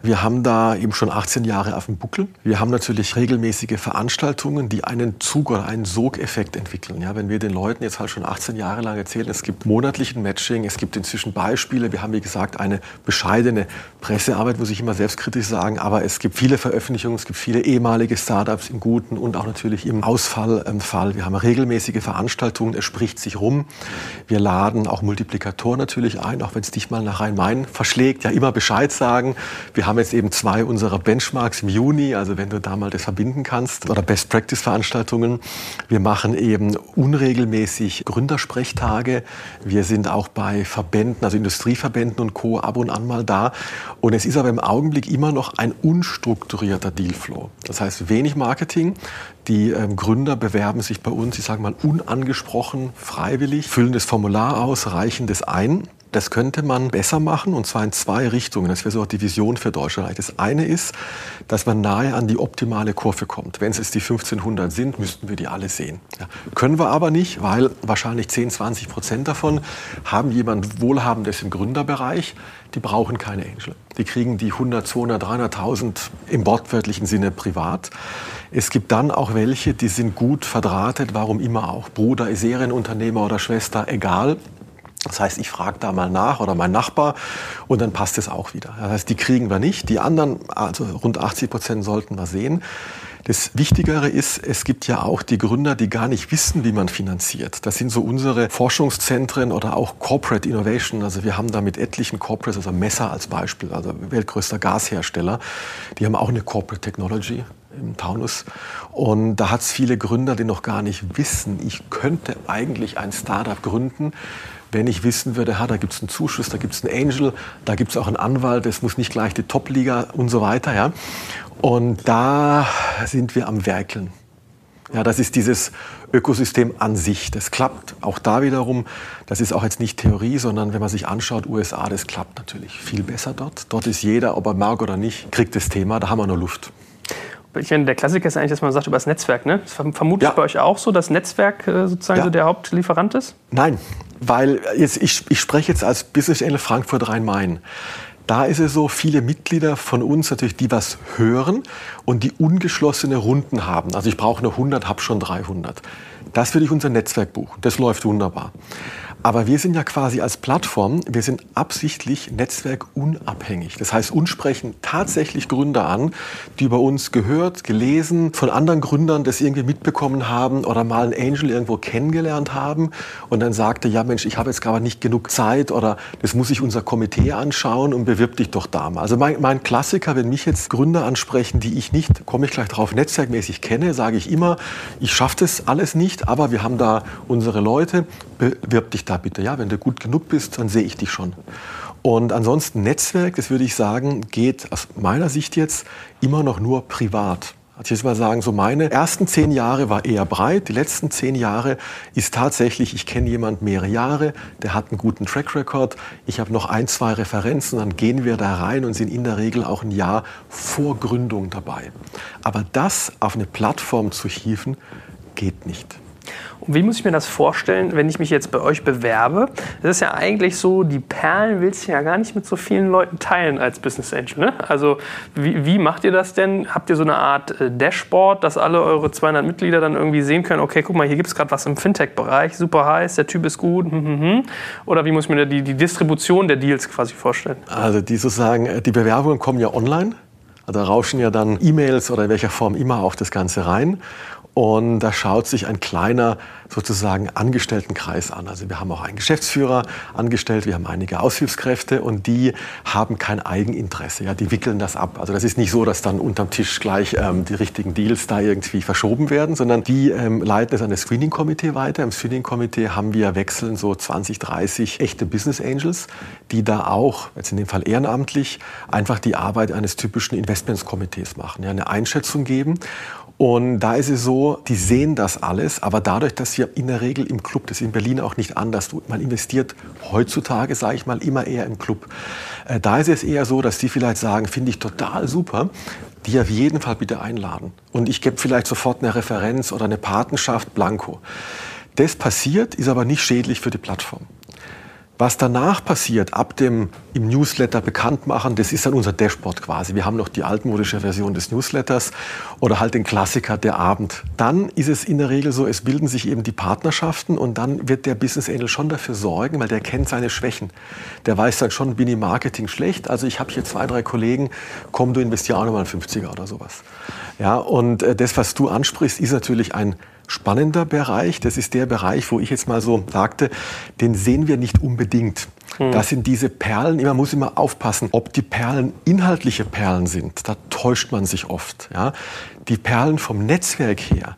Wir haben da eben schon 18 Jahre auf dem Buckel. Wir haben natürlich regelmäßige Veranstaltungen, die einen Zug oder einen Sogeffekt entwickeln. Ja, wenn wir den Leuten jetzt halt schon 18 Jahre lang erzählen, es gibt monatlichen Matching, es gibt inzwischen Beispiele. Wir haben, wie gesagt, eine bescheidene Pressearbeit, muss ich immer selbstkritisch sagen, aber es gibt viele Veröffentlichungen, es gibt viele ehemalige Startups im guten und auch natürlich im Ausfallfall. Wir haben regelmäßige Veranstaltungen, es spricht sich rum. Wir laden auch Multiplikatoren natürlich ein, auch wenn es dich mal nach Rhein-Main verschlägt, ja immer Bescheid sagen. Wir haben jetzt eben zwei unserer Benchmarks im Juni, also wenn du da mal das verbinden kannst, oder Best Practice Veranstaltungen. Wir machen eben unregelmäßig Gründersprechtage. Wir sind auch bei Verbänden, also Industrieverbänden und Co. ab und an mal da. Und es ist aber im Augenblick immer noch ein unstrukturierter Dealflow. Das heißt wenig Marketing. Die ähm, Gründer bewerben sich bei uns, ich sage mal, unangesprochen, freiwillig, füllen das Formular aus, reichen das ein. Das könnte man besser machen und zwar in zwei Richtungen. Das wäre so auch die Vision für Deutschland. Das eine ist, dass man nahe an die optimale Kurve kommt. Wenn es jetzt die 1500 sind, müssten wir die alle sehen. Ja. Können wir aber nicht, weil wahrscheinlich 10, 20 Prozent davon haben jemand Wohlhabendes im Gründerbereich. Die brauchen keine Angel. Die kriegen die 100, 200, 300.000 im wortwörtlichen Sinne privat. Es gibt dann auch welche, die sind gut verdrahtet, warum immer auch. Bruder, Serienunternehmer oder Schwester, egal. Das heißt, ich frage da mal nach oder mein Nachbar und dann passt es auch wieder. Das heißt, die kriegen wir nicht. Die anderen, also rund 80 Prozent sollten wir sehen. Das Wichtigere ist, es gibt ja auch die Gründer, die gar nicht wissen, wie man finanziert. Das sind so unsere Forschungszentren oder auch Corporate Innovation. Also wir haben da mit etlichen Corporates, also Messer als Beispiel, also weltgrößter Gashersteller, die haben auch eine Corporate Technology im Taunus. Und da hat es viele Gründer, die noch gar nicht wissen, ich könnte eigentlich ein Startup gründen wenn ich wissen würde, ha, da gibt es einen Zuschuss, da gibt es einen Angel, da gibt es auch einen Anwalt, es muss nicht gleich die Top-Liga und so weiter. Ja? Und da sind wir am Werkeln. Ja, das ist dieses Ökosystem an sich. Das klappt auch da wiederum. Das ist auch jetzt nicht Theorie, sondern wenn man sich anschaut, USA, das klappt natürlich viel besser dort. Dort ist jeder, ob er mag oder nicht, kriegt das Thema. Da haben wir nur Luft. Ich meine, der Klassiker ist eigentlich, dass man sagt über das Netzwerk. Ne? Das vermute ja. bei euch auch so, dass Netzwerk äh, sozusagen ja. so der Hauptlieferant ist? Nein, weil jetzt, ich, ich spreche jetzt als Business Angel Frankfurt Rhein-Main. Da ist es so, viele Mitglieder von uns natürlich, die was hören und die ungeschlossene Runden haben. Also ich brauche nur 100, habe schon 300. Das würde ich unser Netzwerk buchen. Das läuft wunderbar. Aber wir sind ja quasi als Plattform, wir sind absichtlich netzwerkunabhängig. Das heißt, uns sprechen tatsächlich Gründer an, die über uns gehört, gelesen, von anderen Gründern das irgendwie mitbekommen haben oder mal einen Angel irgendwo kennengelernt haben und dann sagte, ja Mensch, ich habe jetzt gerade nicht genug Zeit oder das muss sich unser Komitee anschauen und bewirb dich doch da mal. Also mein, mein Klassiker, wenn mich jetzt Gründer ansprechen, die ich nicht, komme ich gleich drauf, netzwerkmäßig kenne, sage ich immer, ich schaffe das alles nicht, aber wir haben da unsere Leute, bewirb dich da da bitte. Ja, wenn du gut genug bist, dann sehe ich dich schon. Und ansonsten Netzwerk, das würde ich sagen, geht aus meiner Sicht jetzt immer noch nur privat. Also ich jetzt mal sagen, so meine ersten zehn Jahre war eher breit. Die letzten zehn Jahre ist tatsächlich, ich kenne jemand mehrere Jahre, der hat einen guten Track Record. Ich habe noch ein, zwei Referenzen, dann gehen wir da rein und sind in der Regel auch ein Jahr vor Gründung dabei. Aber das auf eine Plattform zu hieven, geht nicht. Und wie muss ich mir das vorstellen, wenn ich mich jetzt bei euch bewerbe? Das ist ja eigentlich so, die Perlen willst du ja gar nicht mit so vielen Leuten teilen als Business Angel. Ne? Also wie, wie macht ihr das denn? Habt ihr so eine Art äh, Dashboard, dass alle eure 200 Mitglieder dann irgendwie sehen können, okay, guck mal, hier gibt es gerade was im Fintech-Bereich, super heiß, der Typ ist gut. Hm, hm, hm. Oder wie muss ich mir die, die Distribution der Deals quasi vorstellen? Also die sozusagen, äh, die Bewerbungen kommen ja online. Also da rauschen ja dann E-Mails oder in welcher Form immer auf das Ganze rein. Und da schaut sich ein kleiner sozusagen Angestelltenkreis an. Also wir haben auch einen Geschäftsführer angestellt, wir haben einige Aushilfskräfte und die haben kein Eigeninteresse. Ja, die wickeln das ab. Also das ist nicht so, dass dann unterm Tisch gleich ähm, die richtigen Deals da irgendwie verschoben werden, sondern die ähm, leiten es an das Screening-Komitee weiter. Im Screening-Komitee haben wir wechseln so 20, 30 echte Business Angels, die da auch, jetzt in dem Fall ehrenamtlich, einfach die Arbeit eines typischen Investmentskomitees machen, ja, eine Einschätzung geben. Und da ist es so, die sehen das alles, aber dadurch, dass wir in der Regel im Club, das ist in Berlin auch nicht anders, man investiert heutzutage, sage ich mal, immer eher im Club. Äh, da ist es eher so, dass die vielleicht sagen, finde ich total super, die auf jeden Fall bitte einladen. Und ich gebe vielleicht sofort eine Referenz oder eine Patenschaft blanko. Das passiert, ist aber nicht schädlich für die Plattform. Was danach passiert, ab dem im Newsletter bekannt machen, das ist dann unser Dashboard quasi. Wir haben noch die altmodische Version des Newsletters oder halt den Klassiker der Abend. Dann ist es in der Regel so, es bilden sich eben die Partnerschaften und dann wird der Business Angel schon dafür sorgen, weil der kennt seine Schwächen. Der weiß dann schon, bin ich Marketing schlecht, also ich habe hier zwei, drei Kollegen, komm, du investier auch nochmal einen 50er oder sowas. Ja, und äh, das, was du ansprichst, ist natürlich ein spannender Bereich. Das ist der Bereich, wo ich jetzt mal so sagte, den sehen wir nicht unbedingt. Hm. Das sind diese Perlen, man muss immer aufpassen, ob die Perlen inhaltliche Perlen sind. Da täuscht man sich oft. Ja? Die Perlen vom Netzwerk her,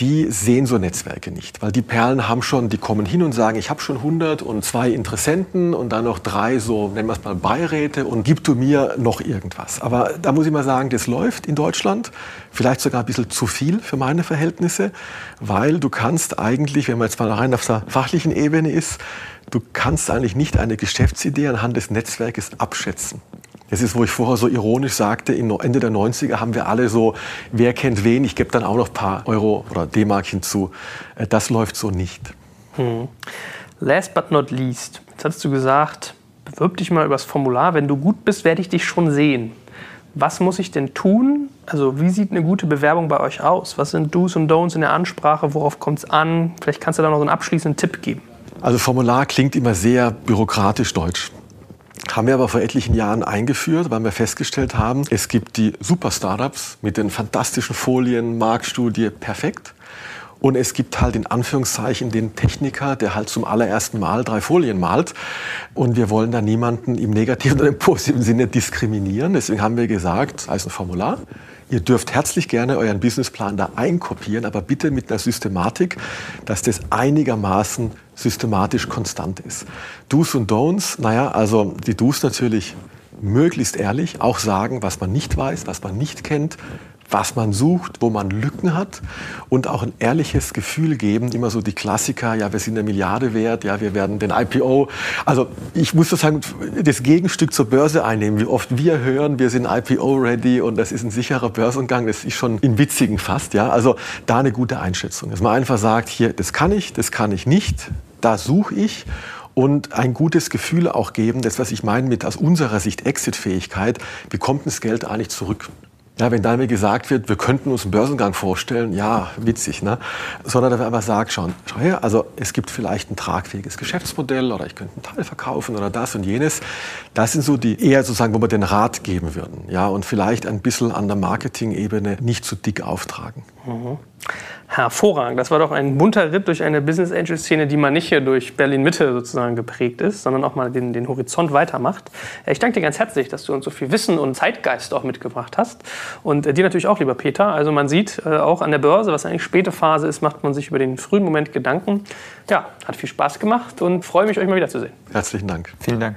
die sehen so Netzwerke nicht, weil die Perlen haben schon, die kommen hin und sagen, ich habe schon 100 und zwei Interessenten und dann noch drei so, nennen wir es mal Beiräte und gib du mir noch irgendwas. Aber da muss ich mal sagen, das läuft in Deutschland, vielleicht sogar ein bisschen zu viel für meine Verhältnisse, weil du kannst eigentlich, wenn man jetzt mal rein auf der fachlichen Ebene ist, du kannst eigentlich nicht eine Geschäftsidee anhand des Netzwerkes abschätzen. Das ist, wo ich vorher so ironisch sagte, Ende der 90er haben wir alle so, wer kennt wen, ich gebe dann auch noch ein paar Euro oder D-Mark hinzu. Äh, das läuft so nicht. Hm. Last but not least, jetzt hast du gesagt, bewirb dich mal übers Formular. Wenn du gut bist, werde ich dich schon sehen. Was muss ich denn tun? Also wie sieht eine gute Bewerbung bei euch aus? Was sind Do's und Don'ts in der Ansprache? Worauf kommt es an? Vielleicht kannst du da noch so einen abschließenden Tipp geben. Also Formular klingt immer sehr bürokratisch deutsch. Haben wir aber vor etlichen Jahren eingeführt, weil wir festgestellt haben, es gibt die Super-Startups mit den fantastischen Folien, Marktstudie, perfekt. Und es gibt halt in Anführungszeichen den Techniker, der halt zum allerersten Mal drei Folien malt. Und wir wollen da niemanden im negativen oder im positiven Sinne diskriminieren. Deswegen haben wir gesagt, als ein Formular, Ihr dürft herzlich gerne euren Businessplan da einkopieren, aber bitte mit einer Systematik, dass das einigermaßen systematisch konstant ist. Do's und Don'ts, naja, also die Do's natürlich möglichst ehrlich, auch sagen, was man nicht weiß, was man nicht kennt, was man sucht, wo man Lücken hat und auch ein ehrliches Gefühl geben. Immer so die Klassiker, ja, wir sind eine Milliarde wert, ja, wir werden den IPO. Also ich muss sagen, das Gegenstück zur Börse einnehmen. Wie oft wir hören, wir sind IPO-ready und das ist ein sicherer Börsengang, das ist schon in witzigen fast. Ja, also da eine gute Einschätzung. Dass man einfach sagt, hier, das kann ich, das kann ich nicht, da suche ich und ein gutes Gefühl auch geben, das, was ich meine mit aus unserer Sicht Exit-Fähigkeit, wie kommt das Geld eigentlich zurück? Ja, wenn da mir gesagt wird, wir könnten uns einen Börsengang vorstellen, ja, witzig, ne? Sondern dass wir einfach sagen, schau, schau her, also es gibt vielleicht ein tragfähiges Geschäftsmodell oder ich könnte einen Teil verkaufen oder das und jenes. Das sind so die eher sozusagen, wo wir den Rat geben würden, ja, und vielleicht ein bisschen an der Marketing-Ebene nicht zu dick auftragen. Mhm. Hervorragend. Das war doch ein bunter Ritt durch eine Business Angel Szene, die man nicht hier durch Berlin Mitte sozusagen geprägt ist, sondern auch mal den, den Horizont weitermacht. Ich danke dir ganz herzlich, dass du uns so viel Wissen und Zeitgeist auch mitgebracht hast. Und äh, dir natürlich auch, lieber Peter. Also man sieht äh, auch an der Börse, was eigentlich späte Phase ist, macht man sich über den frühen Moment Gedanken. Ja, hat viel Spaß gemacht und freue mich, euch mal wiederzusehen. Herzlichen Dank. Vielen Dank.